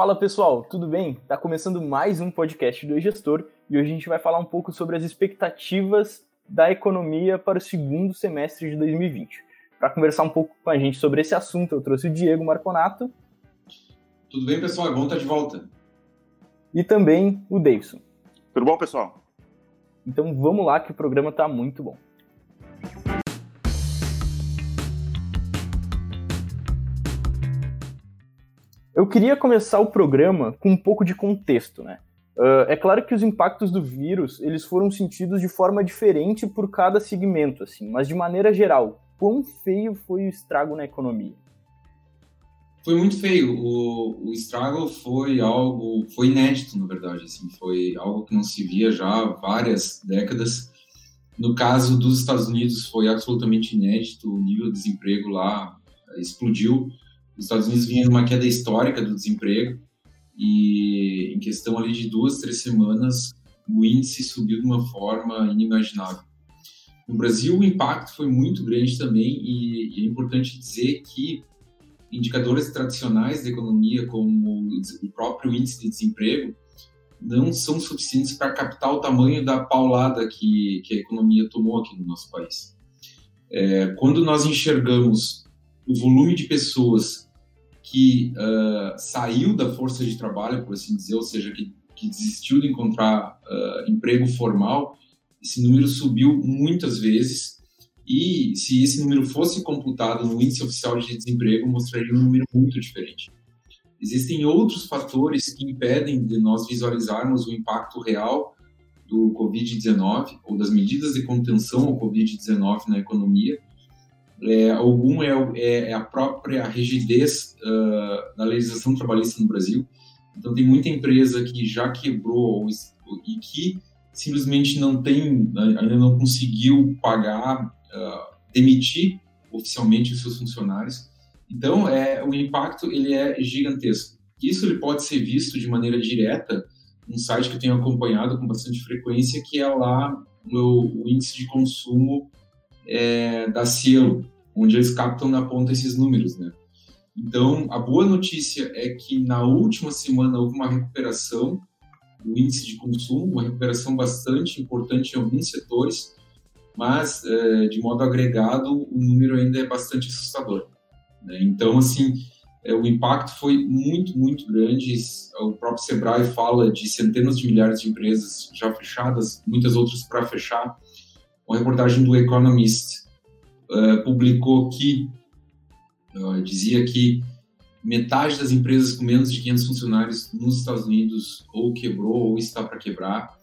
Fala pessoal, tudo bem? Tá começando mais um podcast do gestor e hoje a gente vai falar um pouco sobre as expectativas da economia para o segundo semestre de 2020. Para conversar um pouco com a gente sobre esse assunto, eu trouxe o Diego Marconato. Tudo bem, pessoal? É bom estar de volta. E também o Davidson. Tudo bom, pessoal? Então vamos lá que o programa está muito bom. Queria começar o programa com um pouco de contexto, né? Uh, é claro que os impactos do vírus eles foram sentidos de forma diferente por cada segmento, assim, mas de maneira geral, quão feio foi o estrago na economia? Foi muito feio. O, o estrago foi algo, foi inédito, na verdade, assim, foi algo que não se via já há várias décadas. No caso dos Estados Unidos, foi absolutamente inédito. O nível de desemprego lá explodiu os Estados Unidos vinha numa queda histórica do desemprego e em questão ali de duas, três semanas, o índice subiu de uma forma inimaginável. No Brasil, o impacto foi muito grande também e, e é importante dizer que indicadores tradicionais da economia, como o próprio índice de desemprego, não são suficientes para captar o tamanho da paulada que, que a economia tomou aqui no nosso país. É, quando nós enxergamos o volume de pessoas que uh, saiu da força de trabalho, por assim dizer, ou seja, que, que desistiu de encontrar uh, emprego formal, esse número subiu muitas vezes. E se esse número fosse computado no índice oficial de desemprego, mostraria um número muito diferente. Existem outros fatores que impedem de nós visualizarmos o impacto real do Covid-19 ou das medidas de contenção ao Covid-19 na economia, é, algum é, é, é, a própria rigidez uh, da legislação trabalhista no Brasil. Então, tem muita empresa que já quebrou e que simplesmente não tem, ainda não conseguiu pagar, uh, demitir oficialmente os seus funcionários. Então, é, o impacto ele é gigantesco. Isso ele pode ser visto de maneira direta num site que eu tenho acompanhado com bastante frequência, que é lá o, o índice de consumo é, da Cielo, onde eles captam na ponta esses números, né? Então, a boa notícia é que na última semana houve uma recuperação do índice de consumo, uma recuperação bastante importante em alguns setores, mas, é, de modo agregado, o número ainda é bastante assustador. Né? Então, assim, é, o impacto foi muito, muito grande. O próprio Sebrae fala de centenas de milhares de empresas já fechadas, muitas outras para fechar. Uma reportagem do Economist uh, publicou que uh, dizia que metade das empresas com menos de 500 funcionários nos Estados Unidos ou quebrou ou está para quebrar.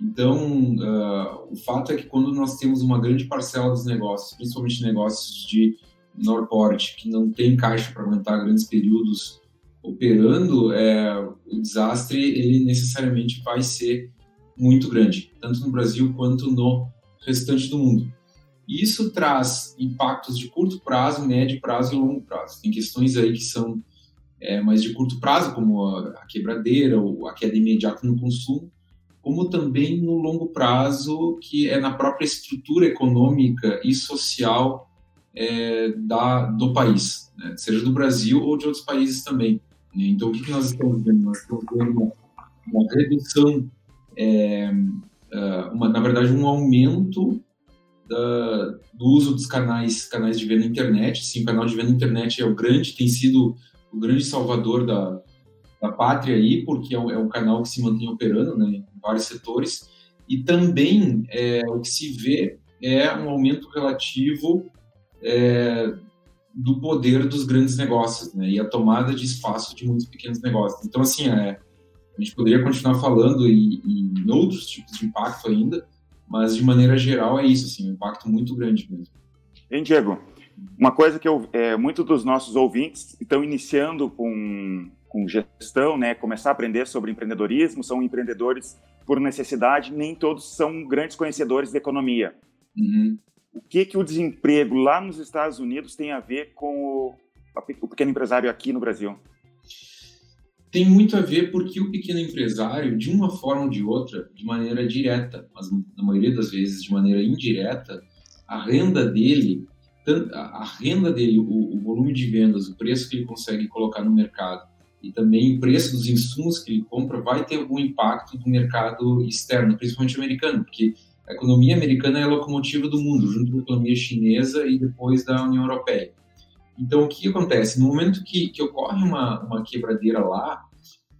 Então, uh, o fato é que quando nós temos uma grande parcela dos negócios, principalmente negócios de menor porte, que não tem caixa para aguentar grandes períodos operando, é, o desastre ele necessariamente vai ser muito grande, tanto no Brasil quanto no restante do mundo. Isso traz impactos de curto prazo, médio prazo e longo prazo. Tem questões aí que são é, mais de curto prazo, como a, a quebradeira ou a queda imediata no consumo, como também no longo prazo, que é na própria estrutura econômica e social é, da, do país, né? seja do Brasil ou de outros países também. Então, o que, nós estamos vendo? Nós estamos vendo uma, uma redução, é, uma, na verdade, um aumento da, do uso dos canais, canais de venda na internet. Sim, o canal de venda na internet é o grande, tem sido o grande salvador da, da pátria aí, porque é um, é um canal que se mantém operando né, em vários setores. E também é, o que se vê é um aumento relativo é, do poder dos grandes negócios né, e a tomada de espaço de muitos pequenos negócios. Então, assim, é, a gente poderia continuar falando em, em outros tipos de impacto ainda, mas, de maneira geral, é isso, assim, um impacto muito grande mesmo. Hein, Diego? Uma coisa que eu, é, muitos dos nossos ouvintes estão iniciando com, com gestão, né, começar a aprender sobre empreendedorismo, são empreendedores por necessidade, nem todos são grandes conhecedores de economia. Uhum. O que, que o desemprego lá nos Estados Unidos tem a ver com o, o pequeno empresário aqui no Brasil? Tem muito a ver porque o pequeno empresário, de uma forma ou de outra, de maneira direta, mas na maioria das vezes de maneira indireta, a renda dele a renda dele, o, o, volume de vendas, o preço que ele consegue colocar no mercado e também o preço dos insumos que ele compra vai ter algum impacto do mercado externo, principalmente americano, porque a economia americana é a locomotiva do mundo, junto com a economia chinesa e depois da União Europeia. Então, o que acontece? No momento que, que ocorre uma, uma quebradeira lá,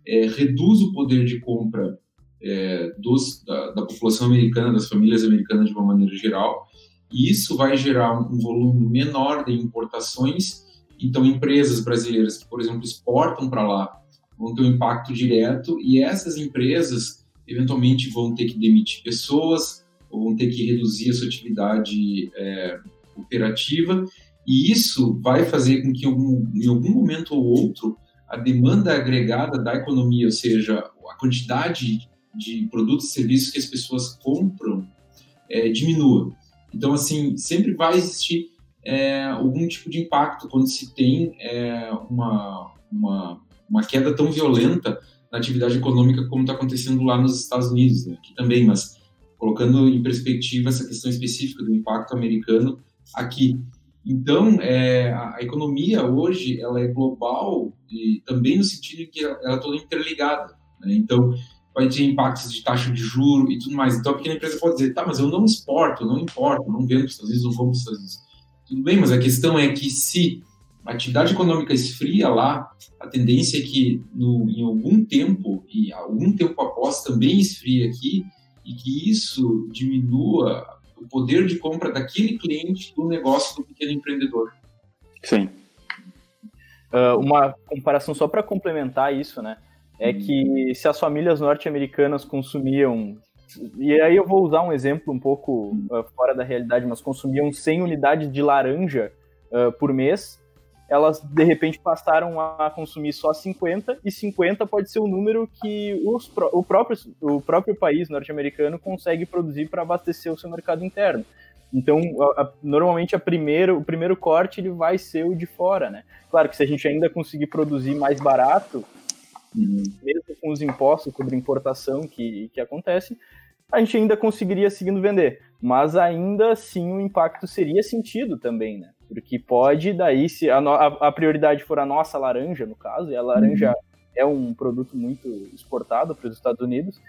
é, reduz o poder de compra é, dos, da, da, população americana, das famílias americanas de uma maneira geral, e isso vai gerar um, um volume menor de importações. Então, empresas brasileiras que, por exemplo, exportam para lá vão ter um impacto direto, e essas empresas eventualmente vão ter que demitir pessoas, ou vão ter que reduzir a sua atividade é, operativa, e isso vai fazer com que, em algum momento ou outro, a demanda agregada da economia, ou seja, a quantidade de produtos e serviços que as pessoas compram, é, diminua. Então, assim, sempre vai existir é, algum tipo de impacto quando se tem é, uma, uma, uma, queda tão violenta na atividade econômica como está acontecendo lá nos Estados Unidos, né? aqui também, mas colocando em perspectiva essa questão específica do impacto americano aqui. Então, é, a, economia hoje ela é global e também no sentido que ela, é toda interligada. Né? Então, vai ter impactos de taxa de juro e tudo mais. Então, a pequena empresa pode dizer, tá, mas eu não exporto, não importo, não vendo para os Estados Unidos, não compro para os Estados Unidos. Tudo bem, mas a questão é que se a atividade econômica esfria lá, a tendência é que no, em algum tempo, e algum tempo após também esfria aqui, e que isso diminua o poder de compra daquele cliente do negócio do pequeno empreendedor. Sim. Uh, uma comparação só para complementar isso, né? É hum. que se as famílias norte-americanas consumiam e aí eu vou usar um exemplo um pouco uh, fora da realidade, mas consumiam 100 unidades de laranja uh, por mês, elas de repente passaram a consumir só 50 e 50 pode ser o número que os, o, próprio, o próprio país norte-americano consegue produzir para abastecer o seu mercado interno. Então, a, a, normalmente a primeiro, o primeiro corte ele vai ser o de fora, né? Claro que se a gente ainda conseguir produzir mais barato, uhum. mesmo com os impostos sobre importação que, que acontece, a gente ainda conseguiria seguindo vender. Mas ainda assim o impacto seria sentido também, né? Porque pode, daí, se a, a, a prioridade for a nossa laranja, no caso, e a laranja uhum. é um produto muito exportado para os Estados Unidos,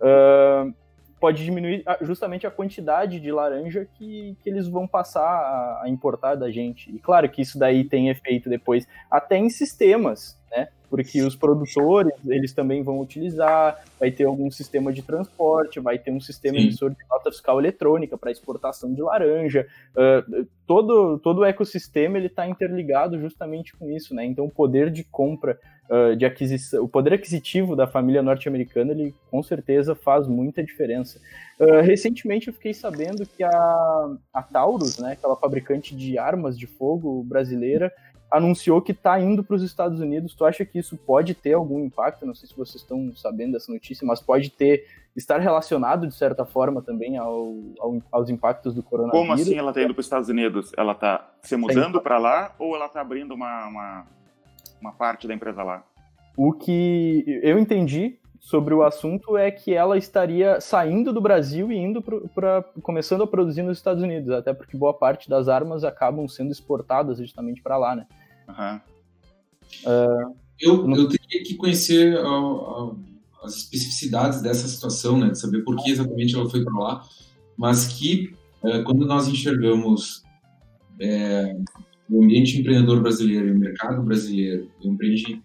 uh, pode diminuir justamente a quantidade de laranja que, que eles vão passar a, a, importar da gente. E claro que isso daí tem efeito depois até em sistemas, né? Porque os produtores, eles também vão utilizar, vai ter algum sistema de transporte, vai ter um sistema Sim. emissor de nota fiscal eletrônica para exportação de laranja. Uh, todo, todo o ecossistema ele está interligado justamente com isso, né? Então o poder de compra uh, de aquisição, o poder aquisitivo da família norte-americana, ele com certeza faz muita diferença. Uh, recentemente eu fiquei sabendo que a, a Taurus, né, aquela fabricante de armas de fogo brasileira, anunciou que está indo para os Estados Unidos. Tu acha que isso pode ter algum impacto? Não sei se vocês estão sabendo dessa notícia, mas pode ter estar relacionado de certa forma também ao, ao aos impactos do coronavírus. Como assim ela está indo para os Estados Unidos? Ela está se mudando para lá ou ela está abrindo uma, uma, uma parte da empresa lá? O que eu entendi sobre o assunto é que ela estaria saindo do Brasil e indo para começando a produzir nos Estados Unidos, até porque boa parte das armas acabam sendo exportadas justamente para lá, né? Uhum. Uh, eu, não... eu teria que conhecer uh, uh, as especificidades dessa situação, né, de saber por que exatamente ela foi para lá, mas que eh, quando nós enxergamos é, o ambiente empreendedor brasileiro e o mercado brasileiro, o ambiente,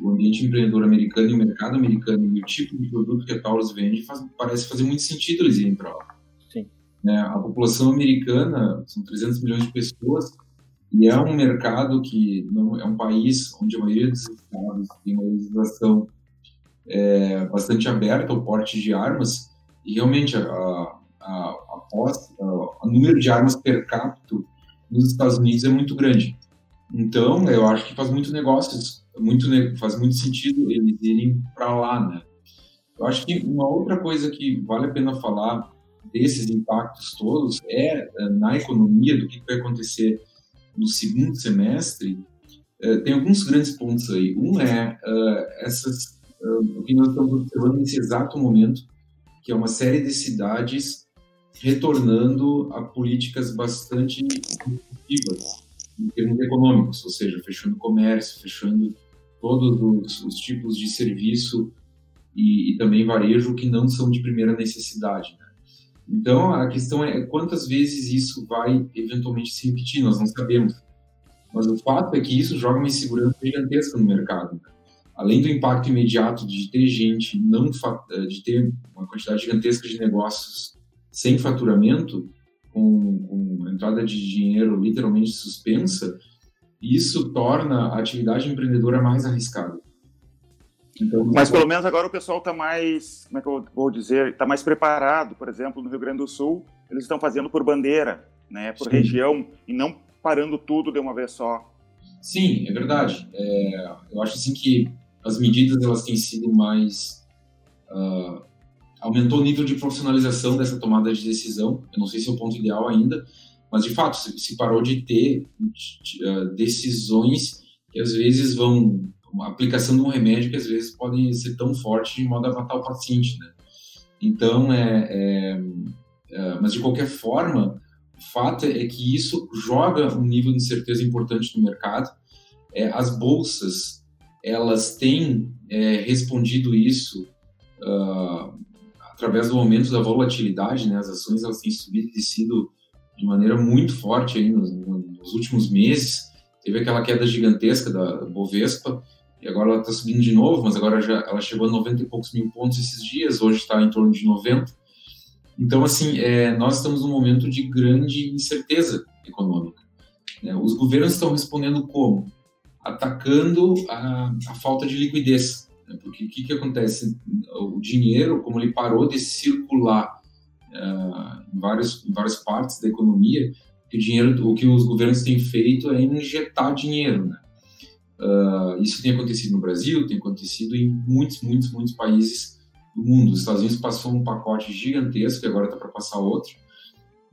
o ambiente empreendedor americano e o mercado americano e o tipo de produto que a Taurus vende, faz, parece fazer muito sentido eles irem para lá. Sim. Né? A população americana são 300 milhões de pessoas e é um mercado que não, é um país onde a maioria dos estados tem uma legislação é, bastante aberta ao porte de armas e realmente a, a, a, posse, a, número de armas per capita nos Estados Unidos é muito grande. Então, eu acho que faz muito negócios, muito, faz muito sentido eles irem para lá, né? Eu acho que uma outra coisa que vale a pena falar desses impactos todos é eh, na economia, do que vai acontecer no segundo semestre, uh, tem alguns grandes pontos aí. Um é uh, essas, uh, o que nós estamos observando nesse exato momento, que é uma série de cidades retornando a políticas bastante restritivas em termos econômicos, ou seja, fechando comércio, fechando todos os, os tipos de serviço e, e, também varejo que não são de primeira necessidade. Então, a questão é quantas vezes isso vai eventualmente se repetir, nós não sabemos. Mas o fato é que isso joga uma insegurança gigantesca no mercado. Além do impacto imediato de ter gente não eh, de ter uma quantidade gigantesca de negócios sem faturamento, com, com entrada de dinheiro literalmente suspensa, isso torna a atividade empreendedora mais arriscada. Então, Mas pelo menos agora o pessoal está mais, como é que eu vou dizer, está mais preparado. Por exemplo, no Rio Grande do Sul, eles estão fazendo por bandeira, né, por Sim. região, e não parando tudo de uma vez só. Sim, é verdade. É, eu acho assim que as medidas elas têm sido mais uh, aumentou o nível de profissionalização dessa tomada de decisão. Eu não sei se é o ponto ideal ainda, mas de fato se, parou de ter uh, decisões que às vezes vão uma aplicação de um remédio que às vezes pode ser tão forte de modo a matar o paciente, né? Então é, é, é mas de qualquer forma o fato é que isso joga um nível de incerteza importante no mercado. É, as bolsas elas têm é, respondido isso uh, através do aumento da volatilidade, né? As ações elas têm subido e descido de maneira muito forte aí nos, nos, últimos meses. Teve aquela queda gigantesca da Bovespa e agora ela está subindo de novo, mas agora já ela chegou a 90 e poucos mil pontos esses dias, hoje está em torno de 90. Então, assim, é, nós estamos num momento de grande incerteza econômica. Né? Os governos estão respondendo como? Atacando a, a falta de liquidez. Né? Porque o que, que acontece? O dinheiro, como ele parou de circular uh, em, vários, em várias partes da economia, o dinheiro, o que os governos têm feito é injetar dinheiro, né? Uh, isso tem acontecido no Brasil, tem acontecido em muitos, muitos, muitos países do mundo. Os Estados Unidos passou um pacote gigantesco e agora está para passar outro,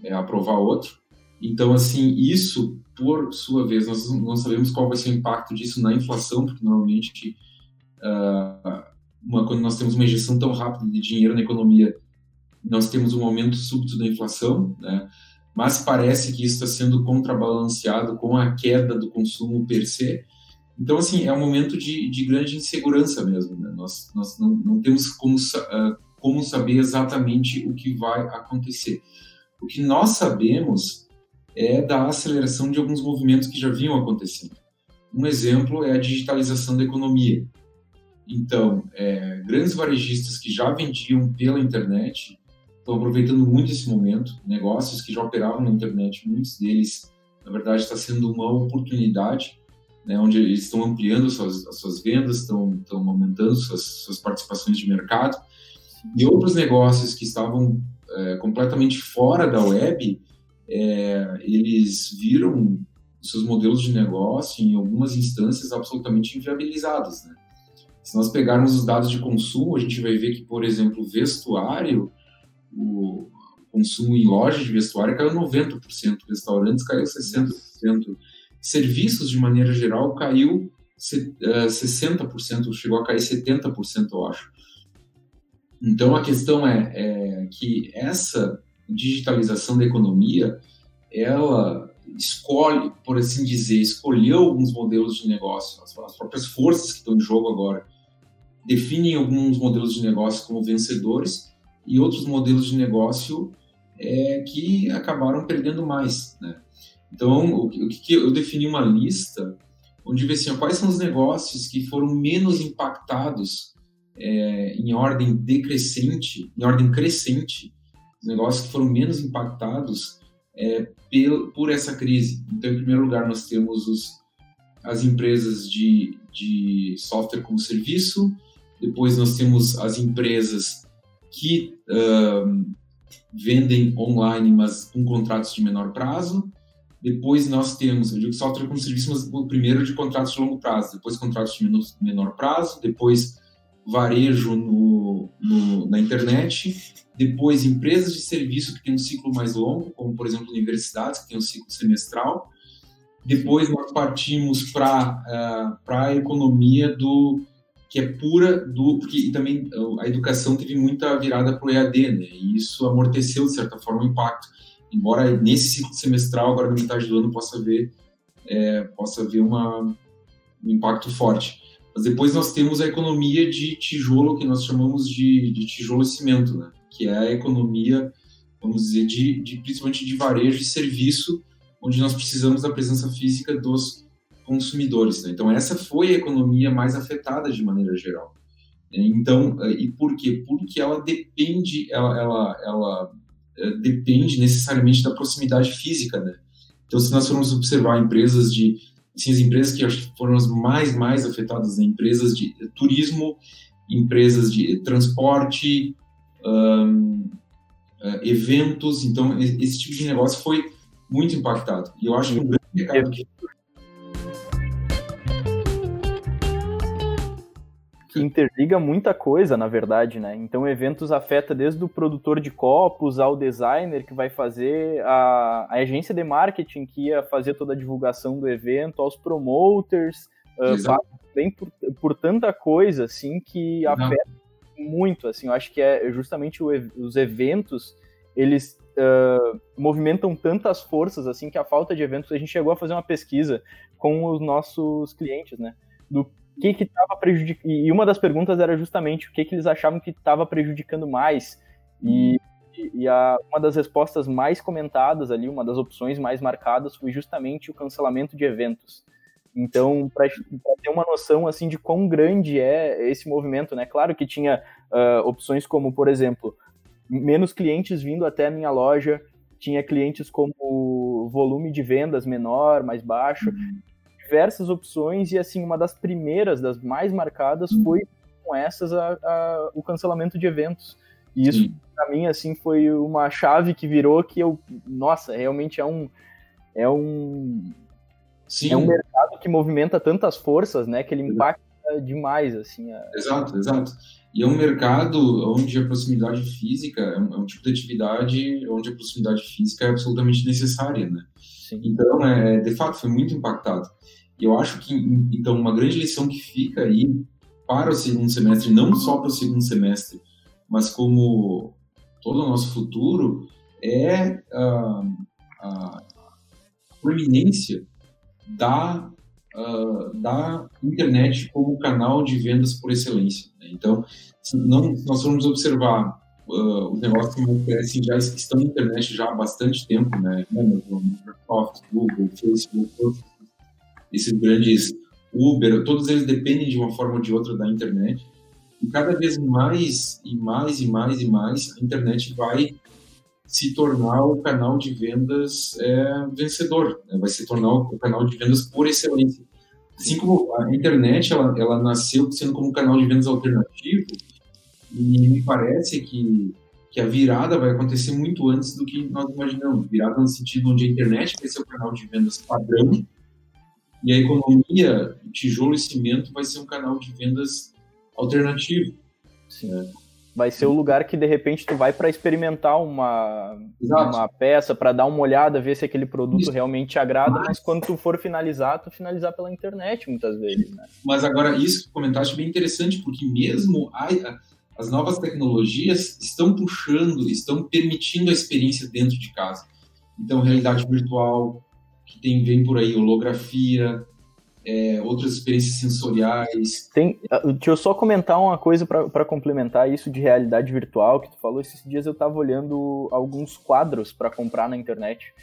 é, aprovar outro. Então, assim, isso, por sua vez, nós não sabemos qual vai ser o impacto disso na inflação, porque normalmente, uh, uma, quando nós temos uma injeção tão rápida de dinheiro na economia, nós temos um aumento súbito da inflação, né? mas parece que isso está sendo contrabalanceado com a queda do consumo per se. Então, assim, é um momento de, de grande insegurança mesmo. Né? Nós, nós não, não temos como, uh, como saber exatamente o que vai acontecer. O que nós sabemos é da aceleração de alguns movimentos que já vinham acontecendo. Um exemplo é a digitalização da economia. Então, é, grandes varejistas que já vendiam pela internet estão aproveitando muito esse momento. Negócios que já operavam na internet, muitos deles, na verdade, está sendo uma oportunidade, né, onde eles estão ampliando suas, as suas vendas, estão, estão aumentando suas, suas participações de mercado. E outros negócios que estavam é, completamente fora da web, é, eles viram seus modelos de negócio em algumas instâncias absolutamente inviabilizados. Né? Se nós pegarmos os dados de consumo, a gente vai ver que, por exemplo, vestuário, o consumo em lojas de vestuário caiu 90%, restaurantes caiu 60%, serviços de maneira geral caiu 60%, chegou a cair 70%, eu acho. Então a questão é, é que essa digitalização da economia, ela escolhe, por assim dizer, escolheu alguns modelos de negócio, as, as próprias forças que estão em jogo agora definem alguns modelos de negócio como vencedores e outros modelos de negócio é, que acabaram perdendo mais, né? Então, o que, o que eu defini uma lista onde vê assim, quais são os negócios que foram menos impactados é, em ordem decrescente, em ordem crescente, os negócios que foram menos impactados é, por, por essa crise. Então, em primeiro lugar, nós temos os, as empresas de, de software como serviço, depois nós temos as empresas que uh, vendem online, mas com contratos de menor prazo. Depois nós temos, eu digo software como serviço, mas primeiro de contratos de longo prazo, depois contratos de menor prazo, depois varejo no, no, na internet, depois empresas de serviço que têm um ciclo mais longo, como por exemplo universidades que têm um ciclo semestral. Depois nós partimos para uh, a economia do que é pura do porque e também a educação teve muita virada para o EAD, né? E isso amorteceu de certa forma o impacto. Embora nesse ciclo semestral, agora na metade do ano, possa ver, é, possa ver uma, um impacto forte. Mas depois nós temos a economia de tijolo, que nós chamamos de, de tijolo e cimento, né? que é a economia, vamos dizer, de, de, principalmente de varejo e serviço, onde nós precisamos da presença física dos consumidores. Né? Então, essa foi a economia mais afetada de maneira geral. Então, e por quê? Porque ela depende, ela, ela, ela depende necessariamente da proximidade física, né? Então, se nós formos observar empresas de, assim, as empresas que foram as mais, mais afetadas, né? empresas de turismo, empresas de transporte, um, uh, eventos, então esse tipo de negócio foi muito impactado. E eu acho que um grande mercado que que interliga muita coisa, na verdade, né? Então, eventos afeta desde o produtor de copos ao designer que vai fazer, a, a agência de marketing que ia fazer toda a divulgação do evento, aos promoters, uh, bem por, por, tanta coisa, assim, que afeta muito, assim. Eu acho que é justamente o, os eventos, eles uh, movimentam tantas forças, assim, que a falta de eventos... A gente chegou a fazer uma pesquisa com os nossos clientes, né? Do que que estava prejudicando. E uma das perguntas era justamente o que, que eles achavam que estava prejudicando mais. E, e a, uma das respostas mais comentadas ali, uma das opções mais marcadas foi justamente o cancelamento de eventos. Então, para ter uma noção assim de quão grande é esse movimento, né? Claro que tinha uh, opções como, por exemplo, menos clientes vindo até a minha loja, tinha clientes como volume de vendas menor, mais baixo, uhum diversas opções e assim uma das primeiras, das mais marcadas uhum. foi com essas a, a, o cancelamento de eventos. E isso para mim assim foi uma chave que virou que eu, nossa, realmente é um é um Sim. é um mercado que movimenta tantas forças, né, que ele impacta demais assim. A... Exato, exato. E é um mercado onde a proximidade física é um, é um, tipo de atividade onde a proximidade física é absolutamente necessária, né? Sim. Então, é, de fato, foi muito impactado. Eu acho que, então, uma grande lição que fica aí para o segundo semestre, não só para o segundo semestre, mas como todo o nosso futuro, é a, a proeminência da, uh, da internet como canal de vendas por excelência. Né? Então, se não, nós formos observar uh, os negócios que crescem já estão na internet já há bastante tempo, né? Microsoft, Google, Facebook, esses grandes Uber, todos eles dependem de uma forma ou de outra da internet. E cada vez mais e mais e mais e mais a internet vai se tornar o canal de vendas é, vencedor, né? vai se tornar o canal de vendas por excelência. Assim como a internet ela, ela nasceu sendo como um canal de vendas alternativo, e me parece que, que a virada vai acontecer muito antes do que nós imaginamos. Virada no sentido onde a internet vai ser o canal de vendas padrão e a economia, tijolo e cimento, vai ser um canal de vendas alternativo. Sim. Né? Vai ser o lugar que de repente tu vai para experimentar uma, uma peça, para dar uma olhada, ver se aquele produto isso. realmente te agrada, mas... mas... quando tu for finalizar, tu finalizar pela internet muitas vezes. Né? Mas agora, isso que comentaste é bem interessante, porque mesmo a, as novas tecnologias estão puxando, estão permitindo a experiência dentro de casa. Então, realidade virtual, que tem, vem por aí holografia, é, outras experiências sensoriais. Tem, ah, deixa eu só comentar uma coisa para complementar isso de realidade virtual que tu falou. Esses dias eu estava olhando alguns quadros para comprar na internet.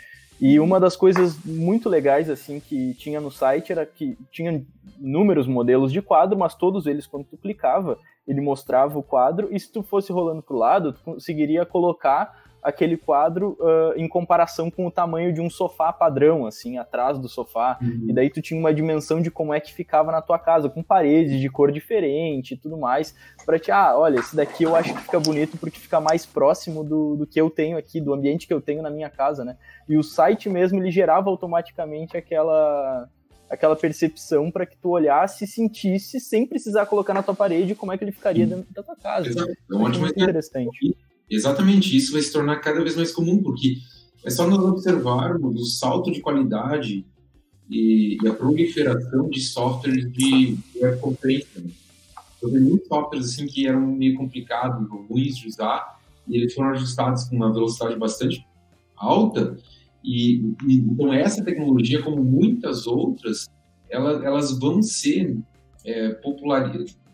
E uma das coisas muito legais assim que tinha no site era que tinha inúmeros modelos de quadro, mas todos eles quando tu clicava, ele mostrava o quadro e se tu fosse rolando pro lado, tu conseguiria colocar aquele quadro uh, em comparação com o tamanho de um sofá padrão, assim, atrás do sofá. Uhum. E daí tu tinha uma dimensão de como é que ficava na tua casa, com paredes de cor diferente e tudo mais. Pra te, ah, olha, esse daqui eu acho que fica bonito porque fica mais próximo do, do que eu tenho aqui, do ambiente que eu tenho na minha casa, né? E o site mesmo, ele gerava automaticamente aquela aquela percepção para que tu olhasse e sentisse sem precisar colocar na tua parede como é que ele ficaria dentro da tua casa. Exato. É ótimo interessante. Exatamente, isso vai se tornar cada vez mais comum, porque é só nós observarmos o salto de qualidade e, e a proliferação de softwares de webconferência. Né? Eu vi muitos softwares assim, que eram meio complicados, ruins de usar, e eles foram ajustados com uma velocidade bastante alta, e, e então essa tecnologia, como muitas outras, ela, elas vão ser é.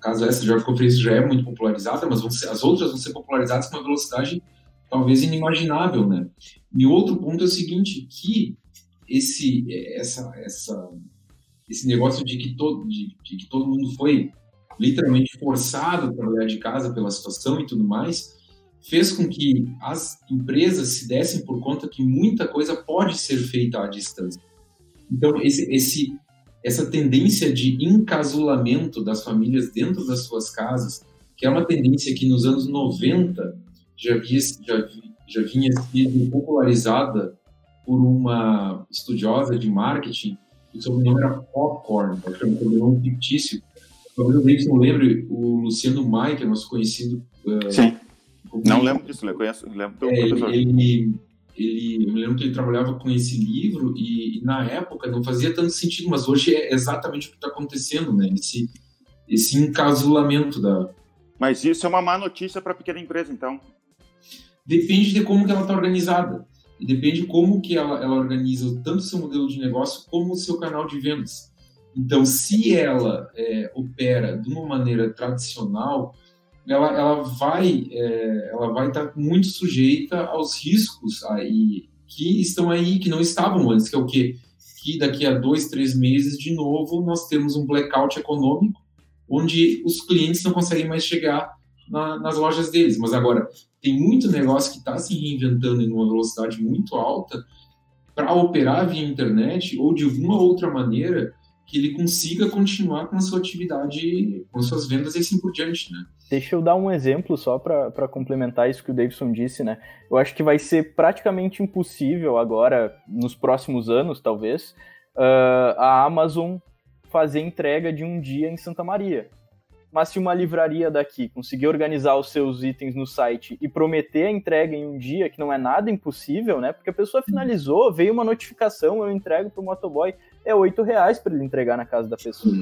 Caso essa já conferência já é muito popularizada, mas ser, as outras vão ser popularizadas com uma velocidade talvez inimaginável, né? E outro ponto é o seguinte, que esse essa essa esse negócio de que todo de, de que todo mundo foi literalmente forçado a trabalhar de casa pela situação e tudo mais, fez com que as empresas se dessem por conta que muita coisa pode ser feita à distância. Então, esse, esse, essa tendência de encasulamento das famílias dentro das suas casas, que é uma tendência que nos anos 90 já, via, já, já vinha sendo popularizada por uma estudiosa de marketing, o sobrenome era Popcorn, que é um sobrenome fictício. Talvez o Davidson lembre, o Luciano Maia, nosso conhecido. Uh, Sim. Não lembro disso, eu conheço, lembro do é, professor. Ele, ele, eu me lembro que ele trabalhava com esse livro e, e, na época não fazia tanto sentido, mas hoje é exatamente o que está acontecendo, né? Esse, esse encasulamento da. Mas isso é uma má notícia para a pequena empresa, então? Depende de como que ela está organizada. E depende como que ela, ela organiza tanto o seu modelo de negócio como o seu canal de vendas. Então, se ela é, opera de uma maneira tradicional, ela, ela vai é, ela vai estar muito sujeita aos riscos aí que estão aí que não estavam antes que é o que que daqui a dois três meses de novo nós temos um blackout econômico onde os clientes não conseguem mais chegar na, nas lojas deles. Mas agora tem muito negócio que está se reinventando em uma velocidade muito alta para operar via internet ou de uma outra maneira que ele consiga continuar com a sua atividade, com as suas vendas e assim por diante, né? Deixa eu dar um exemplo só para complementar isso que o Davidson disse, né? Eu acho que vai ser praticamente impossível agora, nos próximos anos, talvez, uh, a Amazon fazer entrega de um dia em Santa Maria. Mas se uma livraria daqui conseguir organizar os seus itens no site e prometer a entrega em um dia, que não é nada impossível, né? Porque a pessoa finalizou, veio uma notificação, eu entrego para o motoboy é oito reais para ele entregar na casa da pessoa.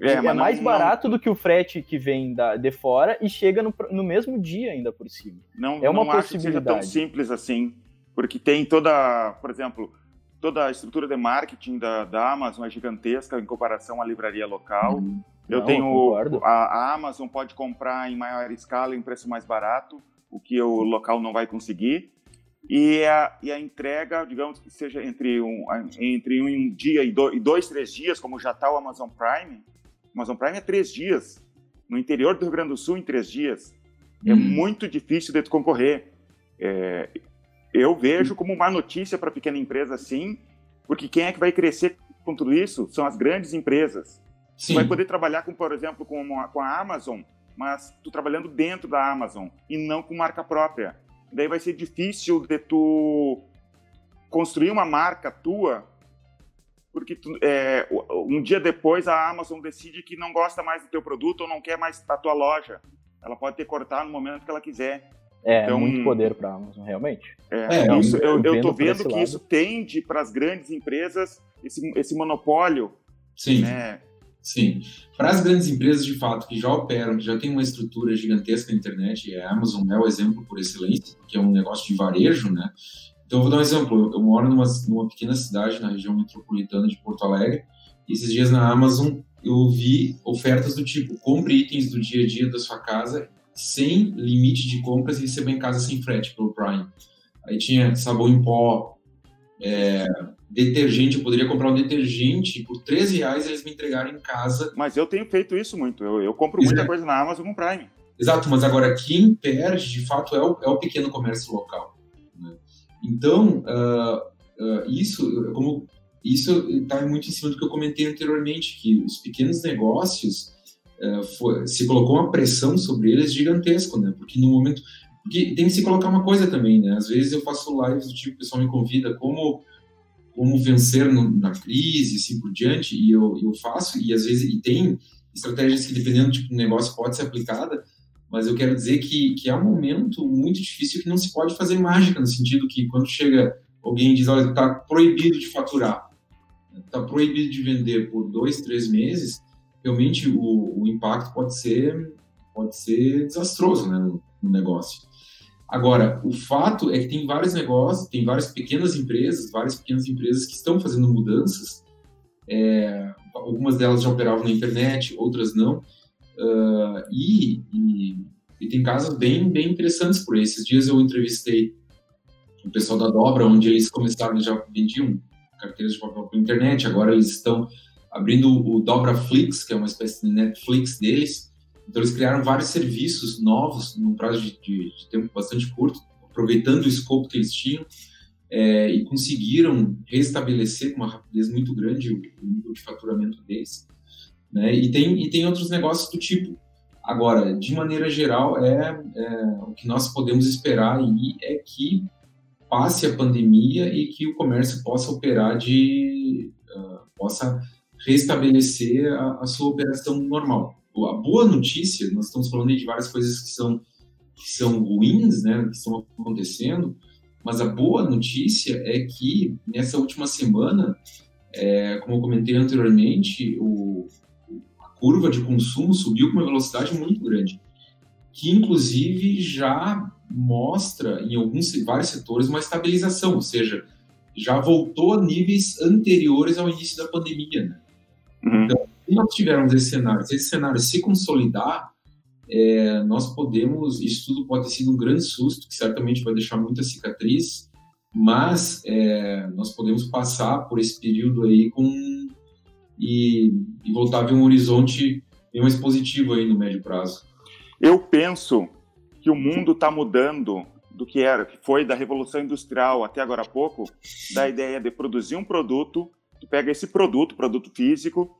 É, é mais não, barato não... do que o frete que vem da, de fora e chega no, no mesmo dia ainda por cima. Não, é uma não possibilidade. acho que seja tão simples assim, porque tem toda, por exemplo, toda a estrutura de marketing da, da Amazon é gigantesca em comparação à livraria local. Uhum. Eu não, tenho a, a, Amazon pode comprar em maior escala em preço mais barato, o que o local não vai conseguir. E a, e a entrega, digamos que seja entre um, entre um dia e, do, e dois, três dias, como já está o Amazon Prime. O Amazon Prime é três dias. No interior do Rio Grande do Sul, em três dias. É hum. muito difícil de concorrer. É, eu vejo como uma notícia para a pequena empresa, sim, porque quem é que vai crescer com tudo isso são as grandes empresas. Sim. Você vai poder trabalhar, com, por exemplo, com, uma, com a Amazon, mas tu trabalhando dentro da Amazon e não com marca própria daí vai ser difícil de tu construir uma marca tua, porque tu, é, um dia depois a Amazon decide que não gosta mais do teu produto ou não quer mais da tua loja. Ela pode ter cortar no momento que ela quiser. É, então, muito poder para a Amazon, realmente. É, é isso, eu, eu tô vendo que lado. isso tende para as grandes empresas esse, esse monopólio. Sim. Né? Sim. Para as grandes empresas, de fato, que já operam, que já têm uma estrutura gigantesca na internet, a Amazon é o exemplo por excelência, porque é um negócio de varejo, né? Então, eu vou dar um exemplo. Eu moro numa, numa pequena cidade na região metropolitana de Porto Alegre, e esses dias na Amazon eu vi ofertas do tipo: compre itens do dia a dia da sua casa sem limite de compras e receba em casa sem frete pelo Prime. Aí tinha sabão em pó, é, detergente, eu poderia comprar um detergente por 13 reais eles me entregaram em casa. Mas eu tenho feito isso muito, eu, eu compro muita é. coisa na Amazon com Prime. Exato, mas agora quem perde, de fato, é o, é o pequeno comércio local. Né? Então, uh, uh, isso, como isso está muito em cima do que eu comentei anteriormente, que os pequenos negócios uh, foi, se colocou uma pressão sobre eles gigantesco, né? Porque no momento, porque tem que se colocar uma coisa também, né? Às vezes eu faço lives do tipo, o pessoal me convida, como como vencer no, na crise, assim por diante, e eu, eu faço, e às vezes e tem estratégias que, dependendo do tipo de negócio, pode ser aplicada, mas eu quero dizer que, que é um momento muito difícil que não se pode fazer mágica, no sentido que quando chega alguém e diz, olha, está proibido de faturar, está proibido de vender por dois, três meses, realmente o, o impacto pode ser, pode ser desastroso né, no, no negócio. Agora, o fato é que tem vários negócios, tem várias pequenas empresas, várias pequenas empresas que estão fazendo mudanças. É, algumas delas já operavam na internet, outras não. Uh, e, e, e, tem casos bem, bem interessantes por aí. Esses dias eu entrevistei o pessoal da Dobra, onde eles começaram, já vendiam carteiras de papel pela internet, agora eles estão abrindo o Dobra Flix, que é uma espécie de Netflix deles. Então eles criaram vários serviços novos num prazo de, de, de tempo bastante curto, aproveitando o escopo que eles tinham é, e conseguiram restabelecer com uma rapidez muito grande o, o nível de faturamento deles. Né? E, tem, e tem outros negócios do tipo. Agora, de maneira geral, é, é o que nós podemos esperar aí é que passe a pandemia e que o comércio possa operar de uh, possa restabelecer a, a, sua operação normal. A boa notícia, nós estamos falando de várias coisas que são que são ruins, né, que estão acontecendo, mas a boa notícia é que nessa última semana, é, como eu comentei anteriormente, o, a curva de consumo subiu com uma velocidade muito grande, que inclusive já mostra em alguns vários setores uma estabilização, ou seja, já voltou a níveis anteriores ao início da pandemia. Né? Uhum. Então, se nós tivermos esse cenário, se esse cenário se consolidar, é, nós podemos, isso tudo pode ter sido um grande susto, que certamente vai deixar muita cicatriz, mas é, nós podemos passar por esse período aí com e, e, voltar a ver um horizonte bem mais positivo aí no médio prazo. Eu penso que o mundo está mudando do que era, que foi da revolução industrial até agora há pouco, da ideia de produzir um produto, tu pega esse produto, produto físico,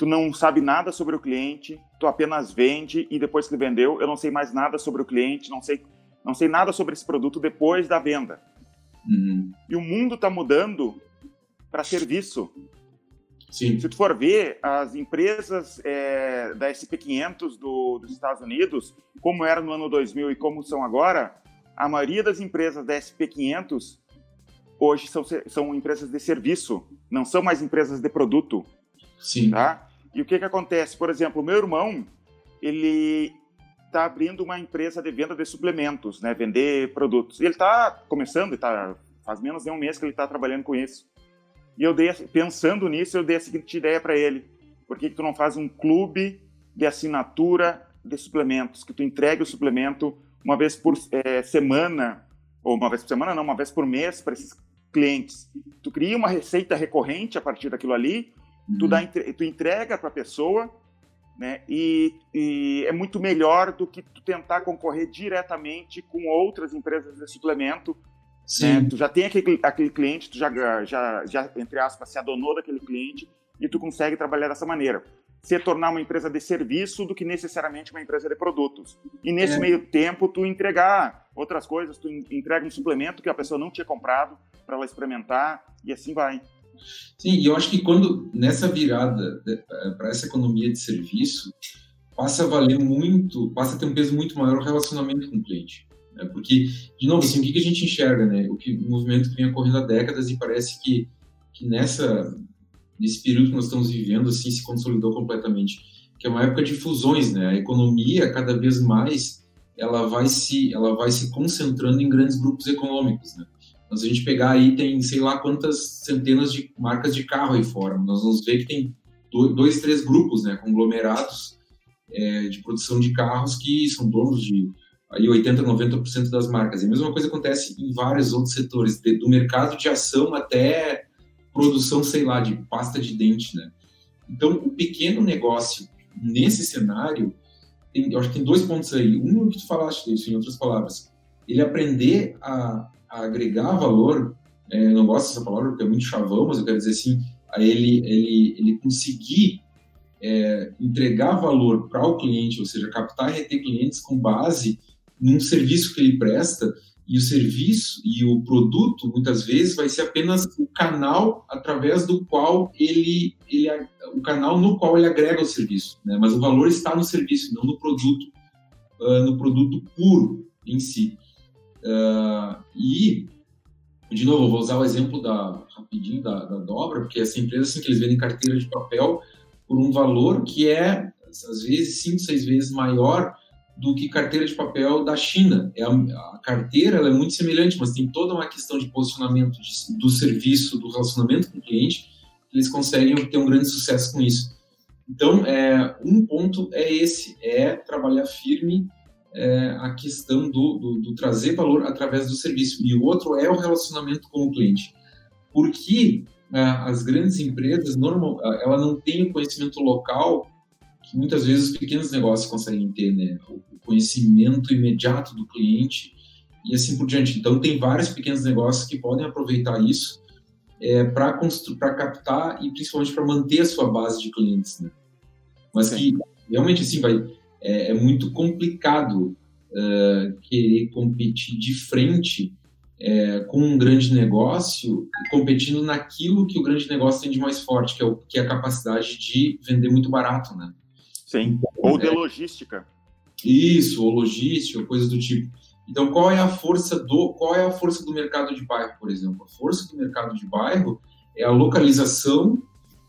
tu não sabe nada sobre o cliente, tu apenas vende e depois que vendeu, eu não sei mais nada sobre o cliente, não sei, não sei nada sobre esse produto depois da venda. Uhum. E o mundo está mudando para serviço. Sim. Se tu for ver, as empresas é, da SP500 do, dos Estados Unidos, como era no ano 2000 e como são agora, a maioria das empresas da SP500 hoje são, são empresas de serviço, não são mais empresas de produto. Sim. Tá? E o que, que acontece? Por exemplo, o meu irmão, ele está abrindo uma empresa de venda de suplementos, né? Vender produtos. Ele está começando, tá, faz menos de um mês que ele está trabalhando com isso. E eu dei, pensando nisso, eu dei a seguinte ideia para ele: por que, que tu não faz um clube de assinatura de suplementos, que tu entregue o suplemento uma vez por é, semana, ou uma vez por semana, não, uma vez por mês para esses clientes. Tu cria uma receita recorrente a partir daquilo ali tu, dá, uhum. tu entrega para a pessoa, né? E, e, é muito melhor do que tu tentar concorrer diretamente com outras empresas de suplemento. Né? Sim. Né? Tu já tem aquele, aquele cliente, tu já, já, já, entre aspas, se adonou daquele cliente e tu consegue trabalhar dessa maneira. Se tornar uma empresa de serviço do que necessariamente uma empresa de produtos. E nesse é. meio tempo, tu entregar outras coisas, tu entrega um suplemento que a pessoa não tinha comprado para ela experimentar e assim vai. Sim, e eu acho que quando nessa virada eh, para essa economia de serviço, passa a valer muito, passa a ter um peso muito maior o relacionamento com o cliente. Né? Porque, de novo, assim, o que, a gente enxerga, né? O, que, o movimento que vem ocorrendo há décadas e parece que, que nessa, nesse período que nós estamos vivendo, assim, se consolidou completamente. Que é uma época de fusões, né? A economia, cada vez mais, ela vai se, ela vai se concentrando em grandes grupos econômicos, né? Mas a gente pegar aí, tem sei lá quantas centenas de marcas de carro aí fora. Nós vamos ver que tem dois, três grupos, né, conglomerados é, de produção de carros que são donos de aí 80, 90% das marcas. E a mesma coisa acontece em vários outros setores, do mercado de ação até produção, sei lá, de pasta de dente, né? Então, o pequeno negócio nesse cenário, tem, eu acho que tem dois pontos aí. Um, que tu falaste isso, em outras palavras, ele aprender a agregar valor, é, eu não gosto dessa palavra porque é muito chavão, mas eu quero dizer assim, a ele, ele, ele conseguir é, entregar valor para o cliente, ou seja, captar e reter clientes com base num serviço que ele presta, e o serviço e o produto, muitas vezes, vai ser apenas o canal através do qual ele, ele o canal no qual ele agrega o serviço, né? mas o valor está no serviço, não no produto, uh, no produto puro em si. Uh, e, de novo, vou usar o exemplo da, rapidinho da, da dobra, porque essa empresa, assim, que eles vendem carteira de papel por um valor que é, às vezes, cinco, seis vezes maior do que carteira de papel da China. É a, a carteira é muito semelhante, mas tem toda uma questão de posicionamento de, do serviço, do relacionamento com o cliente, que eles conseguem ter um grande sucesso com isso. Então, é, um ponto é esse, é trabalhar firme é, a questão do, do, do, trazer valor através do serviço. E o outro é o relacionamento com o cliente. Porque é, as grandes empresas, normal, ela não tem o conhecimento local que muitas vezes os pequenos negócios conseguem ter, né? O conhecimento imediato do cliente e assim por diante. Então, tem vários pequenos negócios que podem aproveitar isso é, para captar e principalmente para manter a sua base de clientes, né? Mas Sim. que realmente assim vai é, é muito complicado uh, querer competir de frente é, com um grande negócio competindo naquilo que o grande negócio tem de mais forte, que é, o, que é a capacidade de vender muito barato, né? Sim, ou de é. logística. Isso, ou logística, coisas do tipo. Então, qual é a força do qual é a força do mercado de bairro, por exemplo? A força do mercado de bairro é a localização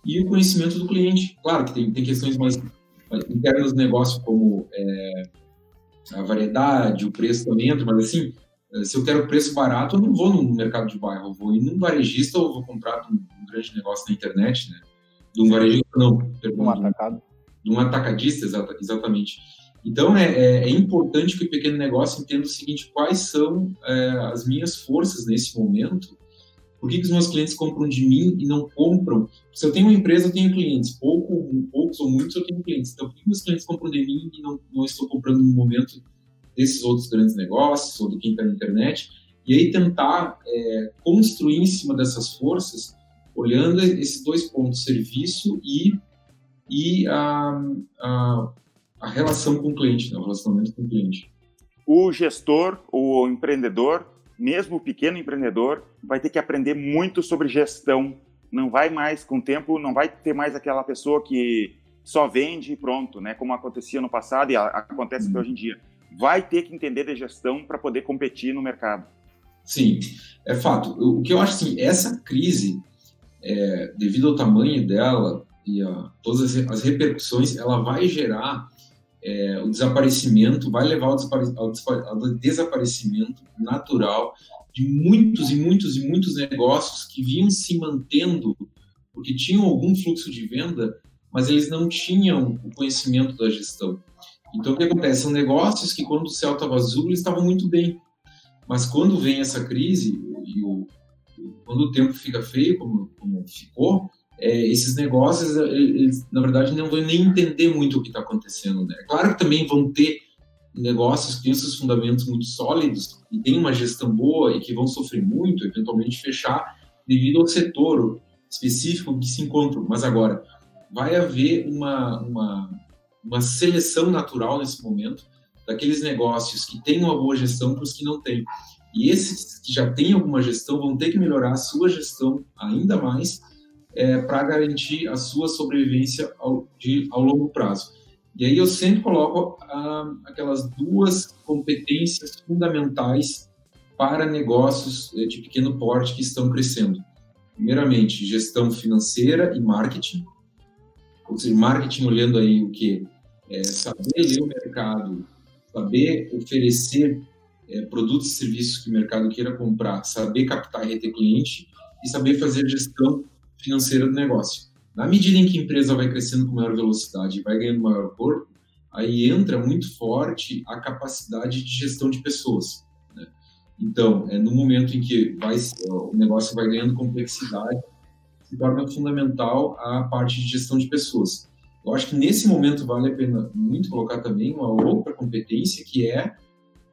e o conhecimento do cliente. Claro que tem, tem questões mais internas do negócio, como é, a variedade, o preço também entra, mas assim, se eu quero preço barato, eu não vou no mercado de bairro, eu vou ir num varejista ou vou comprar de um, grande negócio na internet, né? De um varejista, não, perdão. Um atacado de um atacadista, exata, exatamente. Então, é, é, é, importante que o pequeno negócio entenda o seguinte: quais são é, as minhas forças nesse momento? Por que, que, os meus clientes compram de mim e não compram? Se eu tenho uma empresa, eu tenho clientes. Pouco, poucos ou muitos, eu tenho clientes. Então, por que, meus clientes compram de mim e não, não estou comprando no momento desses outros grandes negócios ou de quem está na internet? E aí, tentar é, construir em cima dessas forças, olhando esses dois pontos, serviço e e a, a, a relação com o cliente, né? o relacionamento com o cliente. O gestor, o empreendedor, mesmo o pequeno empreendedor, vai ter que aprender muito sobre gestão. Não vai mais, com o tempo, não vai ter mais aquela pessoa que só vende e pronto, né? Como acontecia no passado e acontece uhum. hoje em dia. Vai ter que entender de gestão para poder competir no mercado. Sim, é fato. O que eu acho assim, essa crise, é, devido ao tamanho dela, e a, todas as, as, repercussões, ela vai gerar é, o desaparecimento, vai levar ao, ao, ao, desaparecimento natural de muitos e muitos e muitos negócios que vinham se mantendo porque tinham algum fluxo de venda, mas eles não tinham o conhecimento da gestão. Então, o que acontece? São negócios que, quando o céu estava azul, eles estavam muito bem. Mas quando vem essa crise, e o, quando o tempo fica feio, como, como ficou, é, esses negócios, é, eles, na verdade, não vão nem entender muito o que está acontecendo. Né? Claro que também vão ter negócios que têm seus fundamentos muito sólidos e têm uma gestão boa e que vão sofrer muito, eventualmente fechar devido ao setor específico que se encontram. Mas agora, vai haver uma, uma, uma seleção natural nesse momento daqueles negócios que têm uma boa gestão para os que não têm. E esses que já têm alguma gestão vão ter que melhorar a sua gestão ainda mais é, para garantir a sua sobrevivência ao, de, ao longo prazo. E aí eu sempre coloco ah, aquelas duas competências fundamentais para negócios é, de pequeno porte que estão crescendo. Primeiramente, gestão financeira e marketing. Ou seja, marketing olhando aí o que? É saber ler o mercado, saber oferecer é, produtos e serviços que o mercado queira comprar, saber captar e reter cliente e saber fazer gestão financeira do negócio. Na medida em que a empresa vai crescendo com maior velocidade e vai ganhando maior corpo, aí entra muito forte a capacidade de gestão de pessoas. Né? Então, é no momento em que vai, o negócio vai ganhando complexidade, se torna fundamental a parte de gestão de pessoas. Eu acho que nesse momento vale a pena muito colocar também uma outra competência, que é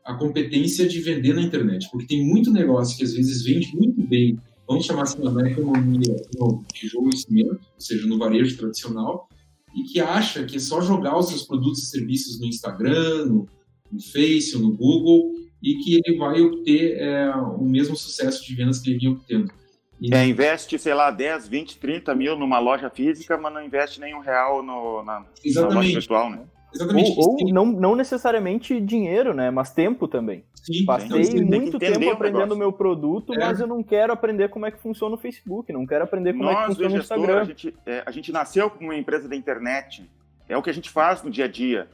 a competência de vender na internet, porque tem muito negócio que às vezes vende muito bem vamos chamar assim, na economia no tijolo e cimento, ou seja, no varejo tradicional, e que acha que é só jogar os seus produtos e serviços no Instagram, no, no Face, no Google, e que ele vai obter é, o mesmo sucesso de vendas que ele vinha obtendo. E... É, investe, sei lá, 10, 20, 30 mil numa loja física, mas não investe nenhum real no, na, na loja virtual, né? Exatamente. Ou, ou não, não necessariamente dinheiro, né? Mas tempo também. Sim, Passei sim, muito tempo aprendendo o meu produto, é. mas eu não quero aprender como é que funciona o Facebook, não quero aprender como Nós, é que funciona o Instagram. A gente, é, a gente nasceu como uma empresa da internet. É o que a gente faz no dia a dia.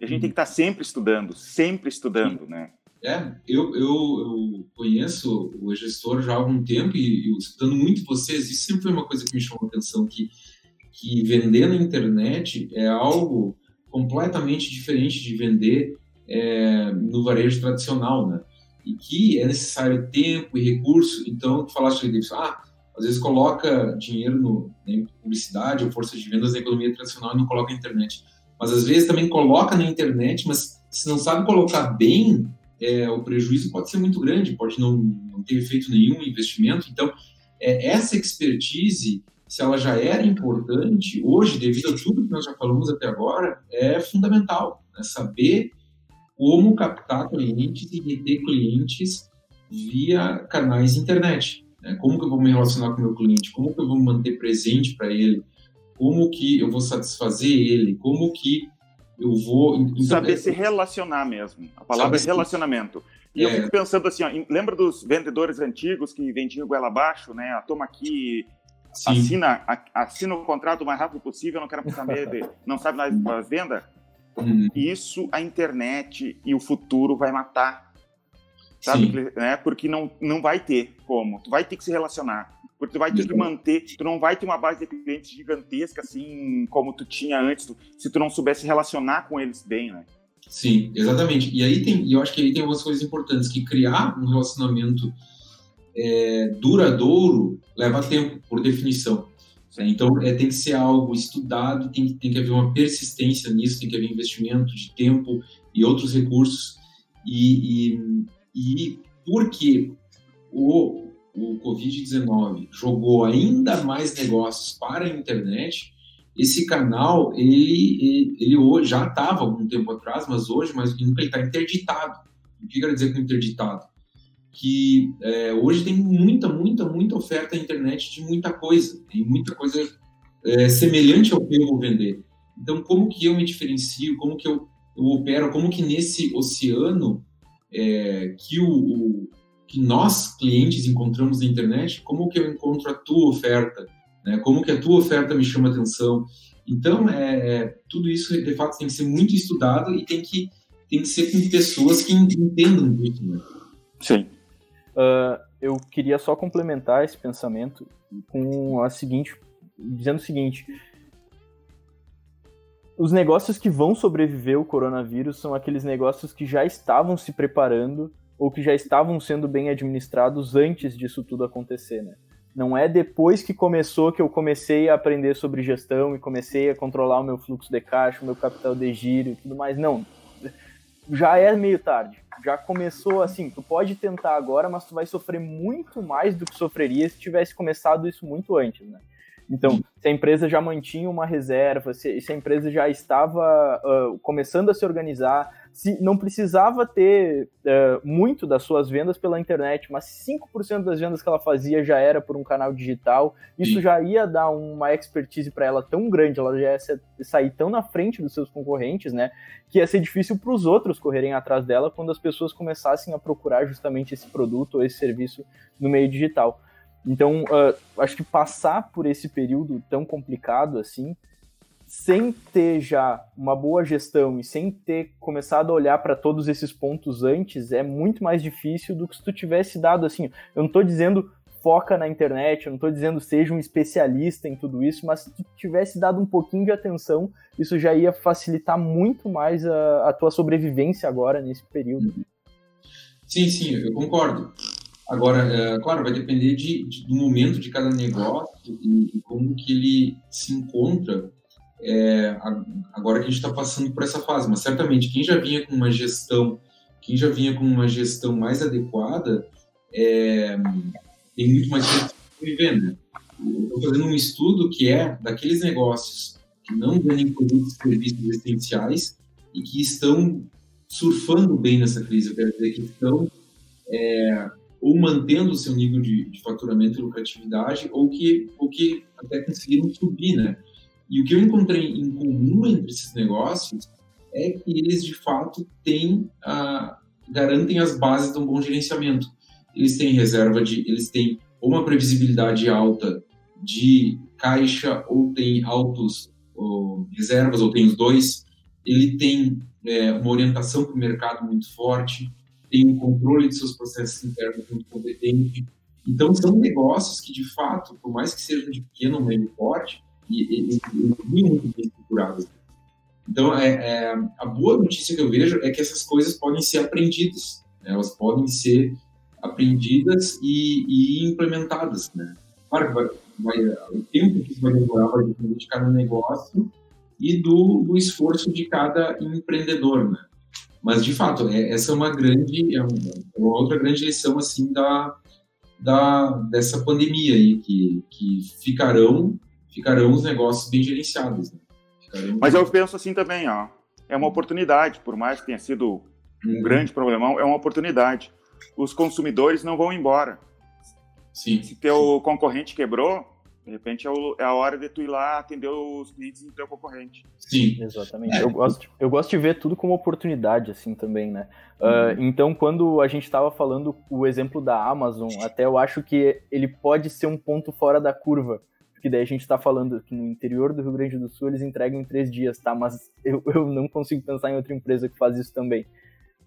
E a gente tem que estar sempre estudando, sempre estudando, né? É, eu, eu, eu conheço o gestor já há algum tempo e, e escutando muito vocês, isso sempre foi uma coisa que me chamou a atenção, que, que vender na internet é algo completamente diferente de vender é, no varejo tradicional, né? E que é necessário tempo e recurso. Então, tu falaste ali, ah, às vezes coloca dinheiro no, em publicidade ou força de vendas na economia tradicional e não coloca na internet. Mas às vezes também coloca na internet, mas se não sabe colocar bem, é, o prejuízo pode ser muito grande, pode não, não ter feito nenhum investimento. Então, é, essa expertise, se ela já era importante, hoje, devido a tudo que nós já falamos até agora, é fundamental. Né? Saber como captar clientes e reter clientes via canais internet. Né? Como que eu vou me relacionar com o meu cliente? Como que eu vou me manter presente para ele? Como que eu vou satisfazer ele? Como que eu vou. Então, Saber é, se relacionar mesmo. A palavra é relacionamento. E é. eu fico pensando assim, ó, lembra dos vendedores antigos que vendiam goela abaixo, né? Toma aqui, Sim. assina, assina o contrato o mais rápido possível, não quero saber, de, não sabe mais das vendas? Uhum. Isso a internet e o futuro vai matar. Sabe? Né? Porque não, não vai ter como. Tu vai ter que se relacionar. Porque tu vai ter que manter, tu não vai ter uma base de clientes gigantesca assim como tu tinha antes, se tu não soubesse relacionar com eles bem, né? Sim, exatamente. E aí tem, eu acho que aí tem algumas coisas importantes, que criar um relacionamento é, duradouro leva tempo, por definição. Então, é, tem que ser algo estudado, tem, tem que haver uma persistência nisso, tem que haver investimento de tempo e outros recursos. E, e, e porque o o Covid-19 jogou ainda mais negócios para a internet, esse canal, ele, ele, ele já estava algum tempo atrás, mas hoje, que nunca, ele está interditado. O que quer dizer com interditado? Que é, hoje tem muita, muita, muita oferta na internet de muita coisa, tem muita coisa é, semelhante ao que eu vou vender. Então, como que eu me diferencio, como que eu, eu opero, como que nesse oceano é, que o, o que nós, clientes, encontramos na internet, como que eu encontro a tua oferta, né? como que a tua oferta me chama atenção. Então, é, é, tudo isso, de fato, tem que ser muito estudado e tem que, tem que ser com pessoas que entendam disso. Né? Sim. Uh, eu queria só complementar esse pensamento com a seguinte, dizendo o seguinte, os negócios que vão sobreviver o coronavírus são aqueles negócios que já estavam se preparando ou que já estavam sendo bem administrados antes disso tudo acontecer, né? Não é depois que começou que eu comecei a aprender sobre gestão e comecei a controlar o meu fluxo de caixa, o meu capital de giro e tudo mais. Não. Já é meio tarde. Já começou assim, tu pode tentar agora, mas tu vai sofrer muito mais do que sofreria se tivesse começado isso muito antes, né? Então, se a empresa já mantinha uma reserva, se, se a empresa já estava uh, começando a se organizar, se não precisava ter uh, muito das suas vendas pela internet, mas 5% das vendas que ela fazia já era por um canal digital, isso já ia dar uma expertise para ela tão grande, ela já ia sair tão na frente dos seus concorrentes, né, que ia ser difícil para os outros correrem atrás dela quando as pessoas começassem a procurar justamente esse produto ou esse serviço no meio digital. Então, uh, acho que passar por esse período tão complicado assim sem ter já uma boa gestão e sem ter começado a olhar para todos esses pontos antes, é muito mais difícil do que se tu tivesse dado assim. Eu não estou dizendo foca na internet, eu não estou dizendo seja um especialista em tudo isso, mas se tu tivesse dado um pouquinho de atenção, isso já ia facilitar muito mais a, a tua sobrevivência agora nesse período. Sim, sim, eu concordo. Agora, é, claro, vai depender de, de, do momento de cada negócio e, e como que ele se encontra é, agora que a gente está passando por essa fase. Mas certamente quem já vinha com uma gestão, quem já vinha com uma gestão mais adequada, é, tem muito mais tempo viver, né? Estou fazendo um estudo que é daqueles negócios que não vendem produtos e serviços essenciais e que estão surfando bem nessa crise. Eu quero dizer que estão é, ou mantendo o seu nível de, de, faturamento e lucratividade ou que, ou que até conseguiram subir, né? E o que eu encontrei em comum entre esses negócios é que eles, de fato, têm, ah, garantem as bases de um bom gerenciamento. Eles têm reserva de, eles têm uma previsibilidade alta de caixa ou têm altos ou, reservas ou têm os dois. ele tem é, uma orientação para o mercado muito forte, tem um controle de seus processos internos muito competente. Então, são negócios que, de fato, por mais que sejam de pequeno ou médio porte, eles muito bem estruturados. Então, é, é, a boa notícia que eu vejo é que essas coisas podem ser aprendidas, né? elas podem ser aprendidas e, e implementadas. Né? Claro que vai, vai, o tempo que isso vai demorar vai depender de cada negócio e do, do esforço de cada empreendedor. Né? Mas, de fato, é, essa é uma grande, é uma, outra grande lição assim da, da dessa pandemia aí, que, que ficarão, ficarão os negócios bem gerenciados. Né? Mas eu penso assim também, ó, é uma oportunidade, por mais que tenha sido um uhum. grande problemão, é uma oportunidade. Os consumidores não vão embora. Sim. Se teu concorrente quebrou, de repente é, é, a hora de tu ir lá atender os clientes do teu concorrente. Sim. Exatamente. É. Eu, gosto, eu gosto de ver tudo como oportunidade, assim, também, né? Uhum. Uh, então, quando a gente estava falando o exemplo da Amazon, até eu acho que ele pode ser um ponto fora da curva. Porque daí a gente está falando que no interior do Rio Grande do Sul eles entregam em três dias, tá? Mas eu, eu não consigo pensar em outra empresa que faz isso também.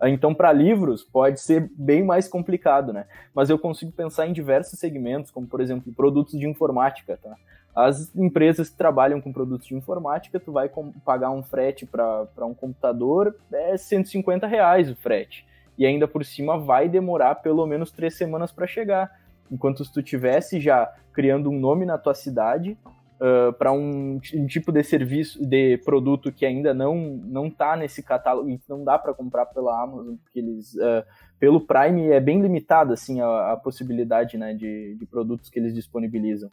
Então, para livros, pode ser bem mais complicado, né? Mas eu consigo pensar em diversos segmentos, como, por exemplo, produtos de informática, tá? As empresas que trabalham com produtos de informática, tu vai pagar um frete para um computador, é 150 reais o frete. E ainda por cima vai demorar pelo menos três semanas para chegar. Enquanto se tu tivesse já criando um nome na tua cidade, uh, para um, um, tipo de serviço, de produto que ainda não não está nesse catálogo e que não dá para comprar pela Amazon, porque eles uh, pelo Prime é bem limitada assim a, a possibilidade né, de, de, produtos que eles disponibilizam.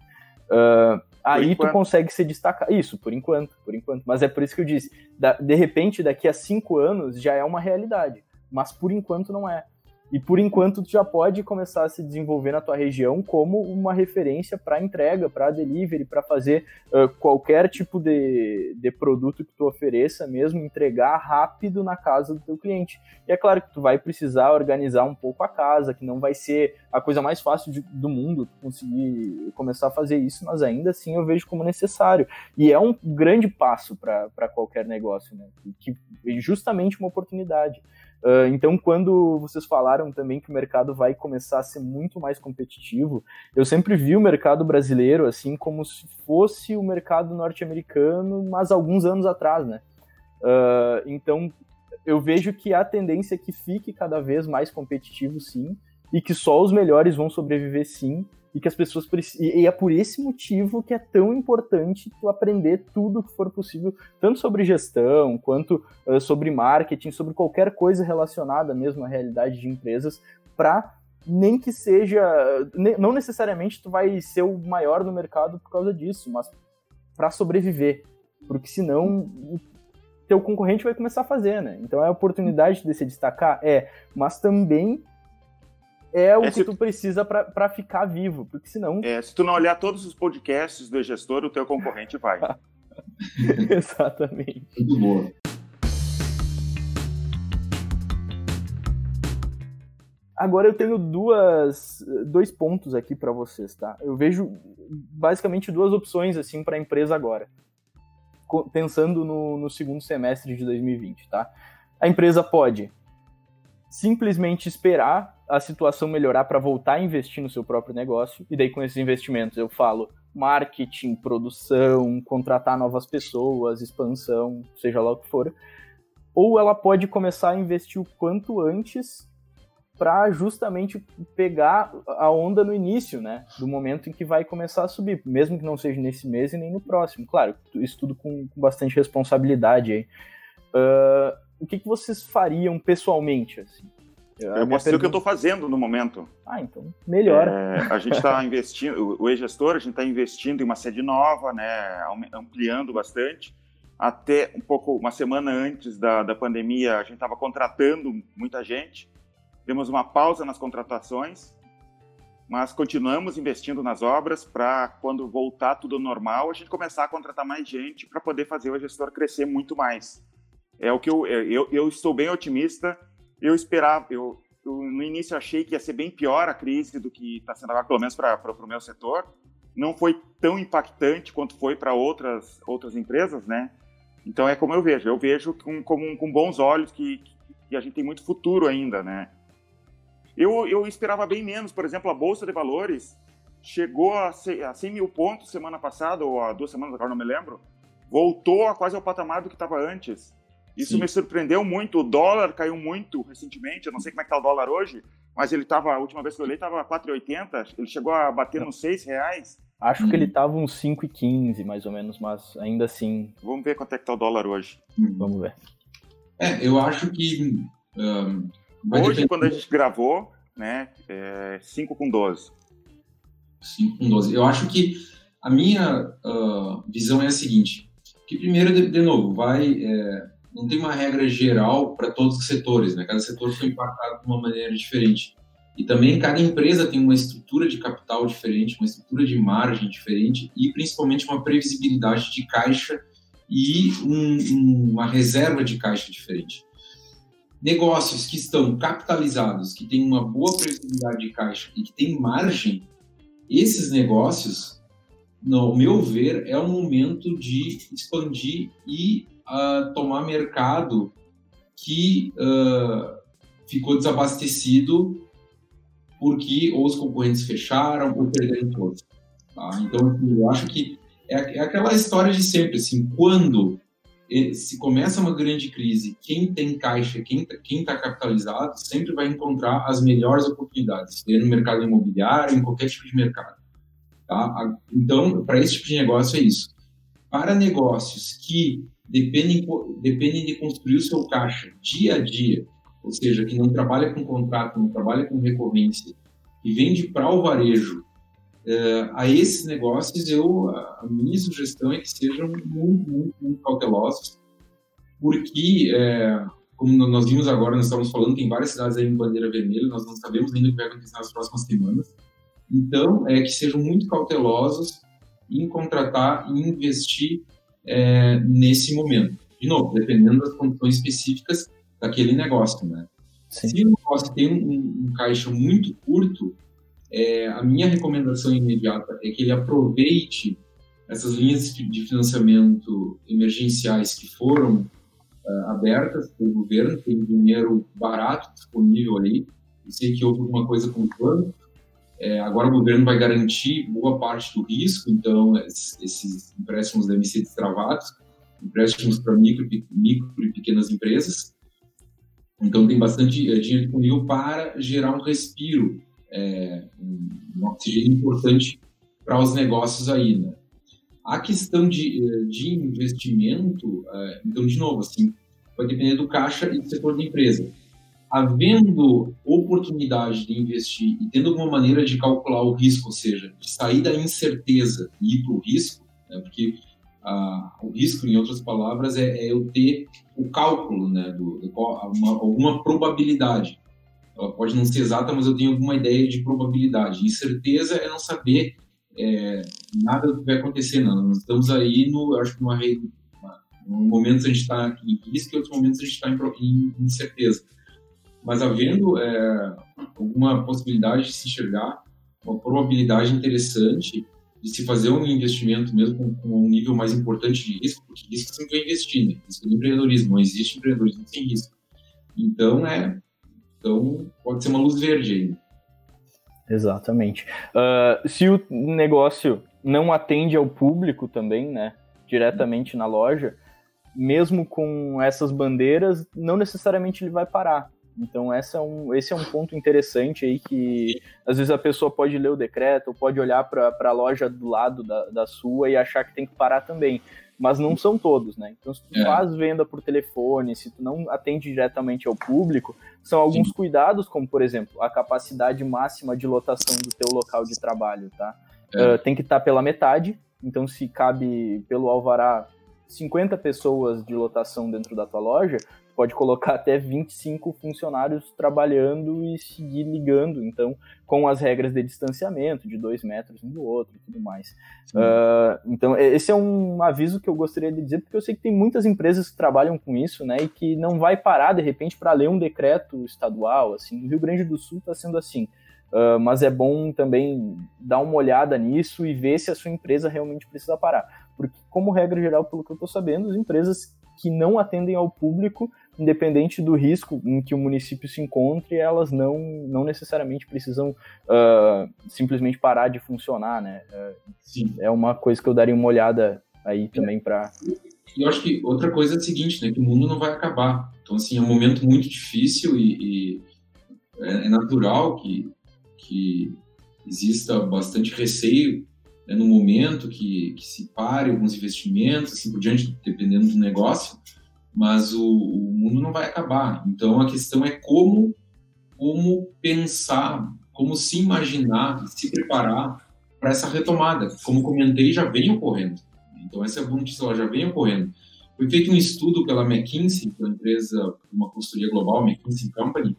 Uh, aí tu consegue se destacar. Isso, por enquanto, por enquanto. Mas é por isso que eu disse, da, de repente, daqui a cinco anos já é uma realidade. Mas por enquanto não é. E por enquanto tu já pode começar a se desenvolver na tua região como uma referência para entrega, para delivery, para fazer uh, qualquer tipo de, de produto que tu ofereça, mesmo entregar rápido na casa do teu cliente. E é claro que tu vai precisar organizar um pouco a casa, que não vai ser a coisa mais fácil de, do mundo conseguir começar a fazer isso, mas ainda assim eu vejo como necessário. E é um grande passo para qualquer negócio, né? Que, justamente uma oportunidade. Uh, então, quando vocês falaram também que o mercado vai começar a ser muito mais competitivo, eu sempre vi o mercado brasileiro assim como se fosse o mercado norte-americano, mas alguns anos atrás, né? Uh, então, eu vejo que a tendência é que fique cada vez mais competitivo, sim, e que só os melhores vão sobreviver, sim, e que as pessoas e é por esse motivo que é tão importante tu aprender tudo que for possível, tanto sobre gestão, quanto uh, sobre marketing, sobre qualquer coisa relacionada mesmo à realidade de empresas, para nem que seja, não necessariamente tu vai ser o maior no mercado por causa disso, mas para sobreviver, porque senão teu concorrente vai começar a fazer, né? Então a oportunidade de se destacar, é, mas também é o é, que tu precisa para ficar vivo, porque senão. É, se tu não olhar todos os podcasts do gestor, o teu concorrente vai. Exatamente. Muito bom. Agora eu tenho duas, dois pontos aqui para vocês, tá? Eu vejo basicamente duas opções assim para a empresa agora, pensando no, no segundo semestre de 2020, tá? A empresa pode simplesmente esperar a situação melhorar para voltar a investir no seu próprio negócio. E daí, com esses investimentos, eu falo marketing, produção, contratar novas pessoas, expansão, seja lá o que for. Ou ela pode começar a investir o quanto antes para justamente pegar a onda no início, né? Do momento em que vai começar a subir, mesmo que não seja nesse mês e nem no próximo. Claro, isso tudo com, bastante responsabilidade aí. Uh, o que, que vocês fariam pessoalmente? Assim? Eu posso dizer o que eu estou fazendo no momento. Ah, então melhor. É, a gente está investindo, o e-gestor, a gente está investindo em uma sede nova, né, ampliando bastante. Até um pouco, uma semana antes da, da pandemia, a gente estava contratando muita gente. Temos uma pausa nas contratações, mas continuamos investindo nas obras para, quando voltar tudo normal, a gente começar a contratar mais gente para poder fazer o gestor crescer muito mais. É o que eu, eu, eu estou bem otimista eu esperava, eu, eu, no início achei que ia ser bem pior a crise do que está sendo agora, pelo menos para o meu setor. Não foi tão impactante quanto foi para outras, outras empresas, né? Então é como eu vejo, eu vejo com, com, com bons olhos que, que a gente tem muito futuro ainda, né? Eu, eu esperava bem menos, por exemplo, a Bolsa de Valores chegou a 100 mil pontos semana passada, ou há duas semanas, agora não me lembro, voltou a quase ao patamar do que estava antes. Isso Sim. me surpreendeu muito. O dólar caiu muito recentemente. Eu não sei como é que está o dólar hoje, mas ele estava, a última vez que eu olhei, estava 4,80. Ele chegou a bater nos 6 reais. Acho hum. que ele estava uns 5,15 mais ou menos, mas ainda assim. Vamos ver quanto é que está o dólar hoje. Hum. Vamos ver. É, eu acho que. Um, hoje, depender... quando a gente gravou, né, é 5 com 12. 5 com 12. Eu acho que a minha uh, visão é a seguinte: que primeiro, de, de novo, vai. É, não tem uma regra geral para todos os setores, né? Cada setor foi impactado de uma maneira diferente. E também cada empresa tem uma estrutura de capital diferente, uma estrutura de margem diferente e principalmente uma previsibilidade de caixa e um, uma reserva de caixa diferente. Negócios que estão capitalizados, que têm uma boa previsibilidade de caixa e que têm margem, esses negócios, no meu ver, é o momento de expandir e uh, tomar mercado que uh, ficou desabastecido porque ou os concorrentes fecharam ou perderam todos. Tá? Então, assim, eu acho que é, é, aquela história de sempre, assim, quando se começa uma grande crise, quem tem caixa, quem tá, está capitalizado, sempre vai encontrar as melhores oportunidades, seja no mercado imobiliário, em qualquer tipo de mercado. Tá? Então, para esse tipo de negócio é isso. Para negócios que dependem, dependem de construir o seu caixa dia a dia, ou seja, que não trabalha com contrato, não trabalha com recorrência, e vende para o varejo, é, a esses negócios, eu, a minha sugestão é que sejam muito, muito, muito cautelosos, porque, é, como nós vimos agora, nós estamos falando, tem várias cidades aí em bandeira vermelha, nós não sabemos ainda o que vai acontecer nas próximas semanas. Então, é que sejam muito cautelosos em contratar e investir é, nesse momento. De novo, dependendo das condições específicas daquele negócio, né? Sim. Se o negócio tem um, um caixa muito curto, é, a minha recomendação imediata é que ele aproveite essas linhas de financiamento emergenciais que foram uh, abertas pelo governo, tem dinheiro barato disponível ali. Eu sei que houve alguma coisa com o plano, é, agora o governo vai garantir boa parte do risco, então esses empréstimos devem ser destravados, empréstimos para micro, micro e pequenas empresas. Então tem bastante é, dinheiro disponível para gerar um respiro, é, um, oxigênio importante para os negócios aí, né? A questão de, é, de investimento, é, então de novo, assim, vai depender do caixa e do setor da empresa havendo oportunidade de investir e tendo alguma maneira de calcular o risco, ou seja, de sair da incerteza e ir para o risco, né, porque ah, o risco, em outras palavras, é, é, eu ter o cálculo né, do, de uma, alguma probabilidade. Ela pode não ser exata, mas eu tenho alguma ideia de probabilidade. Incerteza é não saber é, nada do que vai acontecer. Não. Nós estamos aí, no, acho que numa, numa, num momentos a gente está em risco e outros momentos a gente está em, em incerteza mas havendo é, alguma possibilidade de se enxergar uma probabilidade interessante de se fazer um investimento mesmo com, com um nível mais importante de risco, porque risco sempre vai investir, né? Risco do empreendedorismo, não existe empreendedorismo sem risco. Então, é, então pode ser uma luz verde aí. Exatamente. Uh, se o negócio não atende ao público também, né, diretamente na loja, mesmo com essas bandeiras, não necessariamente ele vai parar. Então essa é um, esse é um ponto interessante aí que às vezes a pessoa pode ler o decreto, ou pode olhar para a loja do lado da, da sua e achar que tem que parar também. Mas não são todos, né? Então, se tu é. faz venda por telefone, se tu não atende diretamente ao público, são alguns Sim. cuidados, como, por exemplo, a capacidade máxima de lotação do teu local de trabalho, tá? É. Uh, tem que estar tá pela metade, então se cabe pelo alvará 50 pessoas de lotação dentro da tua loja, pode colocar até 25 funcionários trabalhando e seguir ligando, então, com as regras de distanciamento, de dois metros um do outro e tudo mais. Uh, então, esse é um aviso que eu gostaria de dizer, porque eu sei que tem muitas empresas que trabalham com isso, né, e que não vai parar, de repente, para ler um decreto estadual, assim, no Rio Grande do Sul está sendo assim, Uh, mas é bom também dar uma olhada nisso e ver se a sua empresa realmente precisa parar. porque, como regra geral, pelo que eu estou sabendo, as empresas que não atendem ao público, independente do risco em que o município se encontre, elas não, não necessariamente precisam uh, simplesmente parar de funcionar, né? Uh, é uma coisa que eu daria uma olhada aí também para. E eu acho que outra coisa é a seguinte, né? Que o mundo não vai acabar. Então, assim, é um momento muito difícil e, e é, é natural que, que exista bastante receio né, no momento que, que se pare alguns investimentos, assim por diante, dependendo do negócio, mas o, o mundo não vai acabar. Então a questão é como, como pensar, como se imaginar, se preparar para essa retomada. Como comentei, já vem ocorrendo. Então essa é a boa notícia, já vem ocorrendo. Foi feito um estudo pela McKinsey, é uma empresa, uma consultoria global, McKinsey Company,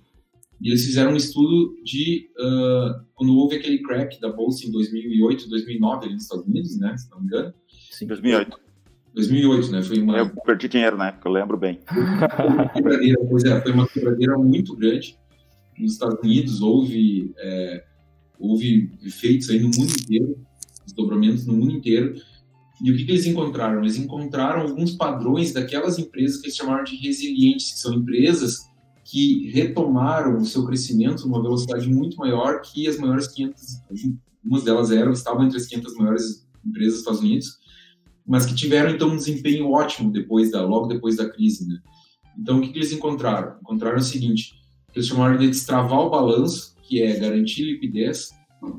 e eles fizeram um estudo de uh, quando houve aquele crack da bolsa em 2008, 2009 ali nos Estados Unidos, né? Se não me engano. Sim, 2008. 2008, né? Foi uma. Eu perdi dinheiro na época, eu lembro bem. Quebradeira, pois é, foi uma quebradeira muito grande nos Estados Unidos. Houve, é, houve efeitos aí no mundo inteiro, desdobramentos no mundo inteiro. E o que, que, eles encontraram? Eles encontraram alguns padrões daquelas empresas que eles chamaram de resilientes, que são empresas que retomaram o seu crescimento numa velocidade muito maior que as maiores 500, algumas delas eram, estavam entre as 500 maiores empresas dos Estados Unidos, mas que tiveram então um desempenho ótimo depois da, logo depois da crise, né? Então o que, que eles encontraram? Encontraram o seguinte, eles chamaram de destravar o balanço, que é garantir liquidez,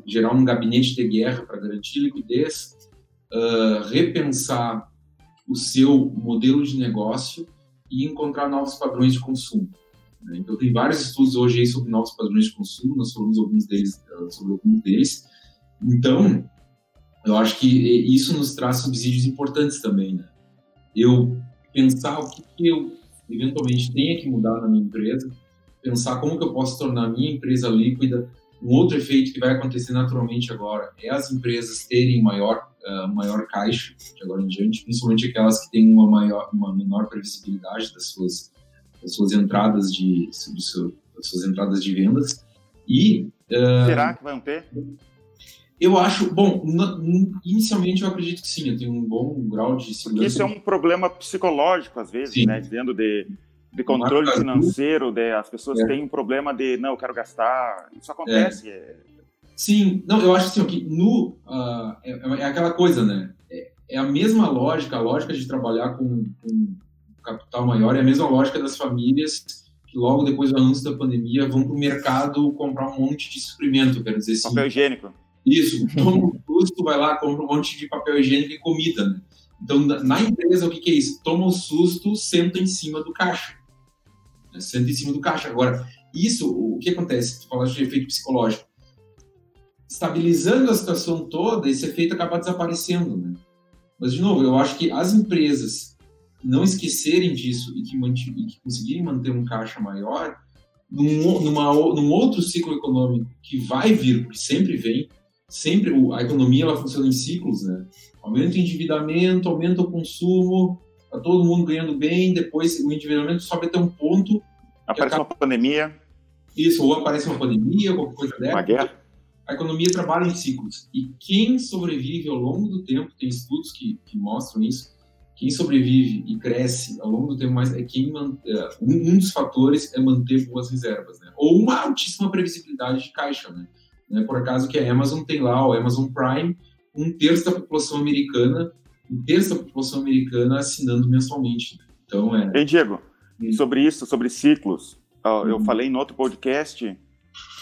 gerar um gabinete de guerra para garantir liquidez, uh, repensar o seu modelo de negócio e encontrar novos padrões de consumo. Né? Então, tem vários estudos hoje sobre novos padrões de consumo, nós falamos alguns deles, sobre alguns deles. Então, eu acho que isso nos traz subsídios importantes também, né? Eu pensar o que, eu eventualmente tenha que mudar na minha empresa, pensar como que eu posso tornar a minha empresa líquida. Um outro efeito que vai acontecer naturalmente agora é as empresas terem maior uh, maior caixa de agora em diante, principalmente aquelas que têm uma maior uma menor previsibilidade das suas as suas entradas de, as suas entradas de vendas. E uh, será que vão ter? Eu acho, bom, inicialmente eu acredito que sim, eu tenho um bom grau de segurança. Porque isso é um problema psicológico às vezes, sim. né? Dizendo de, de controle financeiro, de, as pessoas é. têm um problema de não, eu quero gastar. Isso acontece. É. É... Sim, não, eu acho assim, que no uh, é, é, aquela coisa, né? É, é, a mesma lógica, a lógica de trabalhar com, com capital maior, é a mesma lógica das famílias que logo depois do anúncio da pandemia vão para o mercado comprar um monte de suprimento, quero dizer assim. Papel higiênico. Isso, toma um susto, vai lá, compra um monte de papel higiênico e comida, né? Então, na empresa, o que, que é isso? Toma um susto, senta em cima do caixa. Né? Senta em cima do caixa. Agora, isso, o que acontece? Tu falaste de efeito psicológico. Estabilizando a situação toda, esse efeito acaba desaparecendo, né? Mas, de novo, eu acho que as empresas não esquecerem disso e que, e que conseguirem manter um caixa maior, num, numa, num outro ciclo econômico que vai vir, porque sempre vem, sempre a economia ela funciona em ciclos, né? Aumenta o endividamento, aumenta o consumo, tá todo mundo ganhando bem, depois o endividamento sobe até um ponto. Aparece acaba... uma pandemia. Isso, ou aparece uma pandemia, qualquer coisa dessa. Uma guerra. A economia trabalha em ciclos. E quem sobrevive ao longo do tempo, tem estudos que, que mostram isso, quem sobrevive e cresce ao longo do tempo mais é quem é, um, dos fatores é manter boas reservas, né? Ou uma altíssima previsibilidade de caixa, né? Não é por acaso que a Amazon tem lá o Amazon Prime, um terço da população americana, um terço da população americana assinando mensalmente. Então é. Ei, Diego, sobre isso, sobre ciclos, eu hum. falei em outro podcast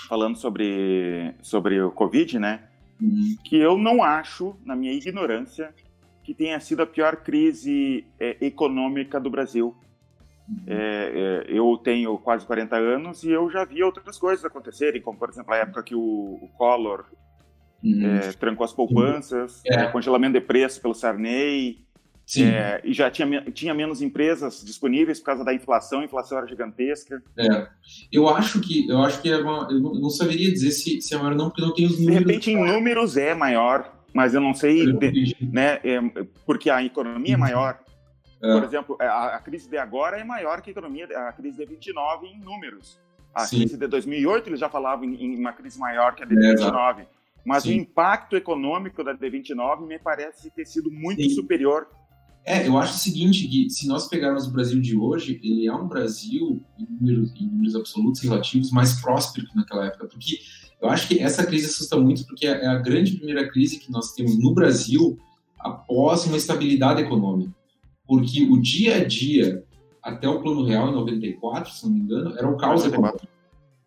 falando sobre sobre o Covid, né? Hum. Que eu não acho, na minha ignorância, que tenha sido a pior crise é, econômica do Brasil. É, é, eu tenho quase 40 anos e eu já vi outras coisas acontecerem, como, por exemplo, a época que o, o Collor uhum. É, trancou as poupanças, é. congelamento de preço pelo Sarney, é, e já tinha, tinha menos empresas disponíveis por causa da inflação, a inflação era gigantesca. É. Eu acho que eu acho que é uma, eu não, não saberia dizer se, se é maior ou não, porque não tenho os números. De repente, em números é maior, mas eu não sei, de, né, é, porque a economia é uhum. maior. É. Por exemplo, é, a, a, crise de agora é maior que a economia, a crise de 29 em números. A Sim. crise de 2008 eles já falavam em, em, uma crise maior que a de é, 29. Mas Sim. o impacto econômico da D29 me parece ter sido muito Sim. superior. É, eu acho o seguinte, que se nós pegarmos o Brasil de hoje, ele é um Brasil, em números, em números absolutos relativos, mais próspero que naquela época, porque eu acho que essa crise assusta muito, porque é a grande primeira crise que nós temos no Brasil após uma estabilidade econômica. Porque o dia a dia, até o Plano Real em 94, se não me engano, era o caos econômico.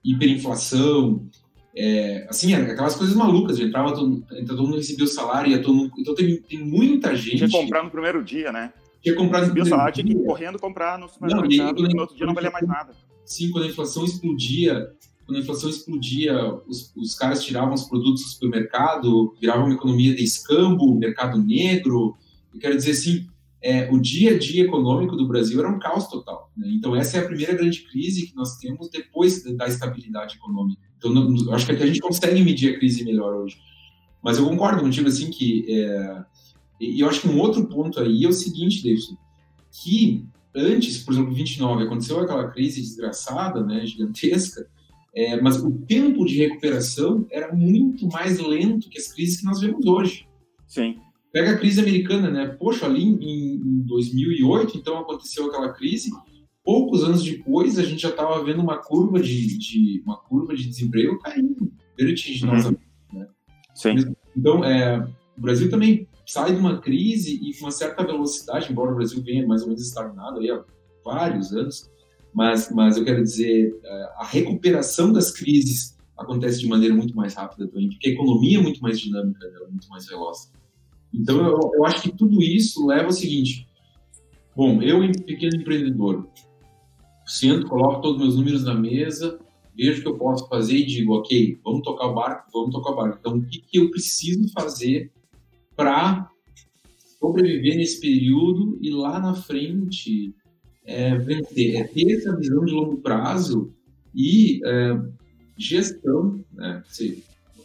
Hiperinflação, é, assim, aquelas coisas malucas, entrava todo, todo mundo recebia o salário, ia todo mundo, então tem, tem muita gente... Tinha comprar no primeiro dia, né? Tinha comprar no primeiro salário, dia. tinha que ir correndo comprar no supermercado, não, e, no outro dia não valia mais nada. Sim, quando a inflação explodia, quando a inflação explodia, os, os caras tiravam os produtos do supermercado, viravam uma economia de escambo, mercado negro, eu quero dizer assim, é, o dia a dia econômico do Brasil era um caos total. Né? Então, essa é a primeira grande crise que nós temos depois da estabilidade econômica. Então, não, acho que a gente consegue medir a crise melhor hoje. Mas eu concordo contigo, assim, que... É, e eu acho que um outro ponto aí é o seguinte, Davidson, que antes, por exemplo, 29, aconteceu aquela crise desgraçada, né, gigantesca, é, mas o tempo de recuperação era muito mais lento que as crises que nós vemos hoje. Sim. Pega a crise americana, né? Poxa, ali em, em 2008, então aconteceu aquela crise. Poucos anos depois, a gente já estava vendo uma curva de, de, uma curva de desemprego caindo vertiginosamente. Uhum. Né? Sim. Então, é, o Brasil também sai de uma crise e com uma certa velocidade, embora o Brasil venha mais ou menos estagnado aí há vários anos, mas, mas eu quero dizer, é, a recuperação das crises acontece de maneira muito mais rápida também, porque a economia é muito mais dinâmica, né? muito mais veloz. Então, eu, eu acho que tudo isso leva ao seguinte: bom, eu, pequeno empreendedor, sento, coloco todos os meus números na mesa, vejo o que eu posso fazer e digo, ok, vamos tocar o barco, vamos tocar o barco. Então, o que, que eu preciso fazer para sobreviver nesse período e lá na frente é? É ter essa visão de longo prazo e é, gestão, né? Você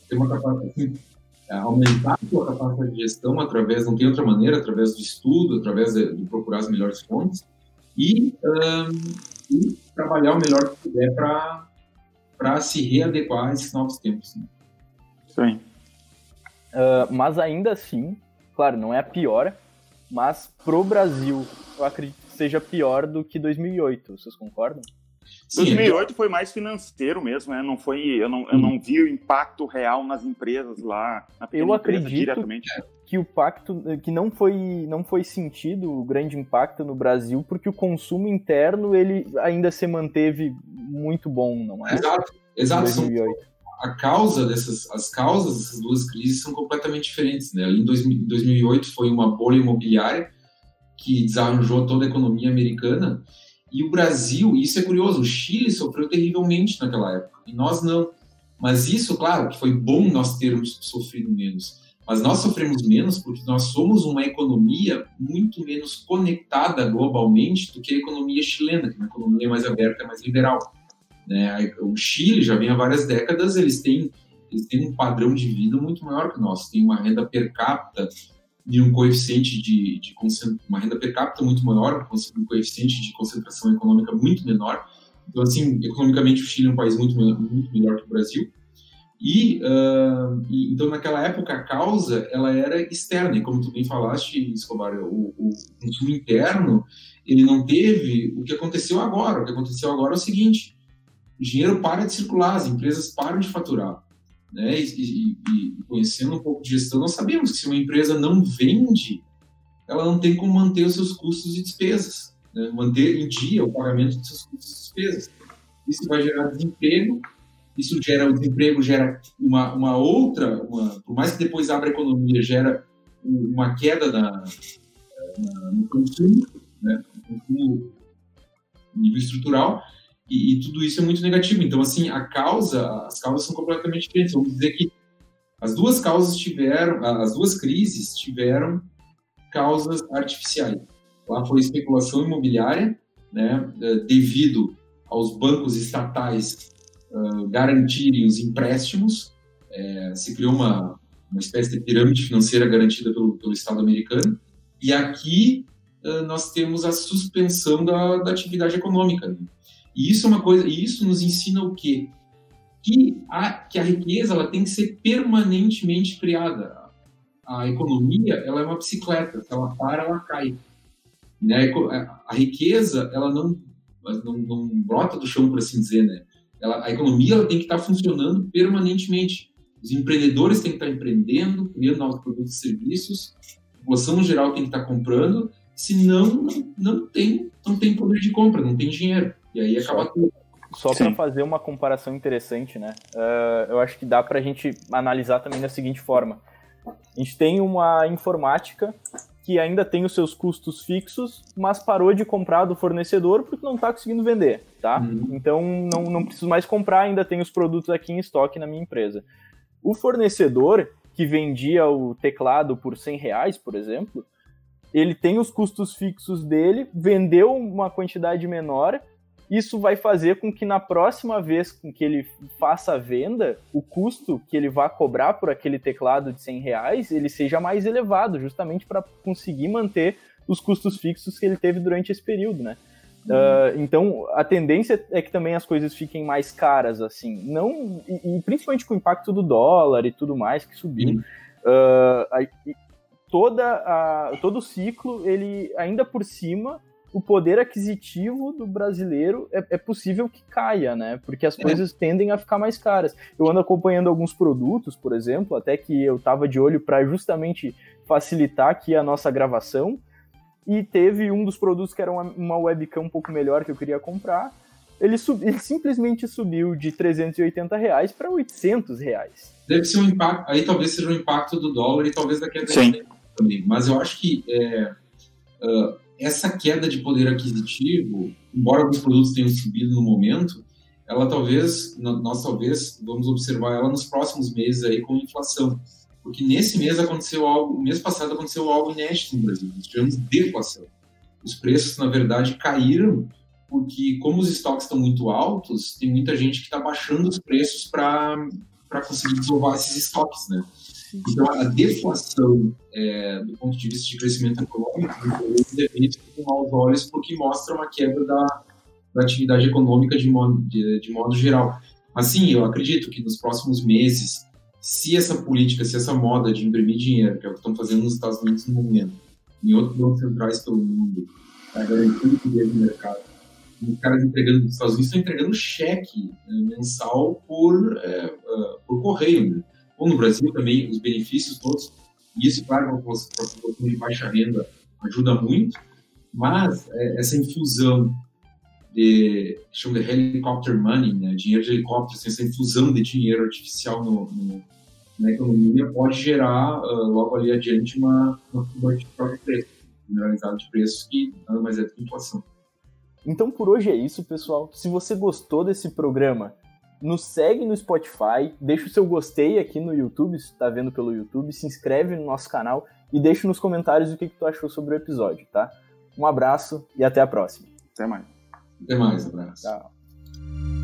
tem uma capacidade é, aumentar a sua capacidade de gestão através, não tem outra maneira, através do estudo, através de, de procurar as melhores fontes e, um, e, trabalhar o melhor que puder para se readequar a esses novos tempos. Né? Sim. Uh, mas ainda assim, claro, não é a pior, mas pro Brasil, eu acredito que seja pior do que 2008. Vocês concordam? Sim, 2008 foi mais financeiro mesmo, né? Não foi, eu não, eu não vi o impacto real nas empresas lá. eu acredito diretamente. que o pacto, que não foi, não foi sentido o grande impacto no Brasil, porque o consumo interno ele ainda se manteve muito bom, não é? Exato, exato. 2008 a causa dessas, as causas dessas duas crises são completamente diferentes, né? Em 2008 foi uma bolha imobiliária que desarranjou toda a economia americana e o Brasil, isso é curioso, o Chile sofreu terrivelmente naquela época, e nós não. Mas isso, claro, que foi bom nós termos sofrido menos. Mas nós sofremos menos porque nós somos uma economia muito menos conectada globalmente do que a economia chilena, que é uma economia mais aberta, mais liberal. Né? O Chile já vem há várias décadas, eles têm, eles têm um padrão de vida muito maior que o nosso, tem uma renda per capita de um coeficiente de, de uma renda per capita muito maior, um coeficiente de concentração econômica muito menor. Então, assim, economicamente o Chile é um país muito, muito melhor que o Brasil. E, uh, e, então naquela época a causa ela era externa e como tu bem falaste, Escobar, o, o consumo interno ele não teve o que aconteceu agora. O que aconteceu agora é o seguinte: o dinheiro para de circular, as empresas param de faturar né, e, e, e, conhecendo um pouco de gestão, nós sabemos que se uma empresa não vende, ela não tem como manter os seus custos e despesas, né, manter em dia o pagamento dos seus custos e despesas. Isso vai gerar desemprego, isso gera o desemprego gera uma, uma outra, uma, por mais que depois abra a economia, gera uma queda na, na no consumo, né, no consumo nível estrutural, e, e, tudo isso é muito negativo. Então, assim, a causa, as causas são completamente diferentes. Vamos dizer que as duas causas tiveram, as duas crises tiveram causas artificiais. Lá foi especulação imobiliária, né, é, devido aos bancos estatais uh, garantirem os empréstimos, é, se criou uma, uma espécie de pirâmide financeira garantida pelo, pelo Estado americano. E aqui uh, nós temos a suspensão da, da atividade econômica. E isso é uma coisa, e isso nos ensina o quê? que a, que a riqueza ela tem que ser permanentemente criada. A economia ela é uma bicicleta, se ela para, ela cai. Né? A riqueza ela não, não, não brota do chão, por assim dizer. Né? Ela, a economia ela tem que estar funcionando permanentemente. Os empreendedores têm que estar empreendendo, criando novos produtos e serviços. A população geral tem que estar comprando. Senão, não, não, tem, não tem poder de compra, não tem dinheiro. E aí acaba tudo. Só para fazer uma comparação interessante, né? Uh, eu acho que dá para a gente analisar também da seguinte forma: a gente tem uma informática que ainda tem os seus custos fixos, mas parou de comprar do fornecedor porque não está conseguindo vender, tá? Uhum. Então não, não preciso mais comprar, ainda tem os produtos aqui em estoque na minha empresa. O fornecedor que vendia o teclado por 100 reais, por exemplo, ele tem os custos fixos dele, vendeu uma quantidade menor isso vai fazer com que na próxima vez que ele faça a venda, o custo que ele vai cobrar por aquele teclado de 100 reais, ele seja mais elevado, justamente para conseguir manter os custos fixos que ele teve durante esse período, né? Uhum. Uh, então, a tendência é que também as coisas fiquem mais caras, assim, não e, e principalmente com o impacto do dólar e tudo mais que subiu. Uhum. Uh, a, toda a, todo o ciclo, ele ainda por cima o poder aquisitivo do brasileiro é, é, possível que caia, né? Porque as coisas tendem a ficar mais caras. Eu ando acompanhando alguns produtos, por exemplo, até que eu tava de olho para justamente facilitar aqui a nossa gravação. E teve um dos produtos que era uma, uma webcam um pouco melhor que eu queria comprar. Ele, sub, ele simplesmente subiu de 380 reais para 800 reais. Deve ser um impacto, aí talvez seja um impacto do dólar e talvez daqui a 10 também. Mas eu acho que é, uh, essa queda de poder aquisitivo, embora alguns produtos tenham subido no momento, ela talvez, nós talvez vamos observar ela nos próximos meses aí com inflação. Porque nesse mês aconteceu algo, mês passado aconteceu algo inédito no Brasil, nós tivemos deflação. Os preços, na verdade, caíram porque, como os estoques estão muito altos, tem muita gente que está baixando os preços para conseguir desovar esses estoques, né? Então, a deflação, é, do ponto de vista de crescimento econômico, é visto com maus olhos porque mostra uma quebra da, da atividade econômica de modo, de, de modo geral. Mas sim, eu acredito que nos próximos meses, se essa política, se essa moda de imprimir dinheiro, que é o que estão fazendo nos Estados Unidos no momento, em outros bancos centrais pelo mundo, para garantir liquidez no mercado, os caras entregando nos Estados Unidos estão entregando cheque né, mensal por, é, uh, por correio, né? Ou no Brasil também, os benefícios todos. E isso, claro, para a população de baixa renda ajuda muito, mas é, essa infusão de, chama de helicopter money, né, dinheiro de helicóptero, assim, essa infusão de dinheiro artificial no, no, na economia pode gerar, uh, logo ali adiante, uma, uma de preço, generalizado de preços que nada mais é do que inflação. Então por hoje é isso, pessoal. Se você gostou desse programa, nos segue no Spotify, deixa o seu gostei aqui no YouTube, se está vendo pelo YouTube, se inscreve no nosso canal e deixa nos comentários o que, que tu achou sobre o episódio, tá? Um abraço e até a próxima. Até mais. Até mais, abraço. Tchau.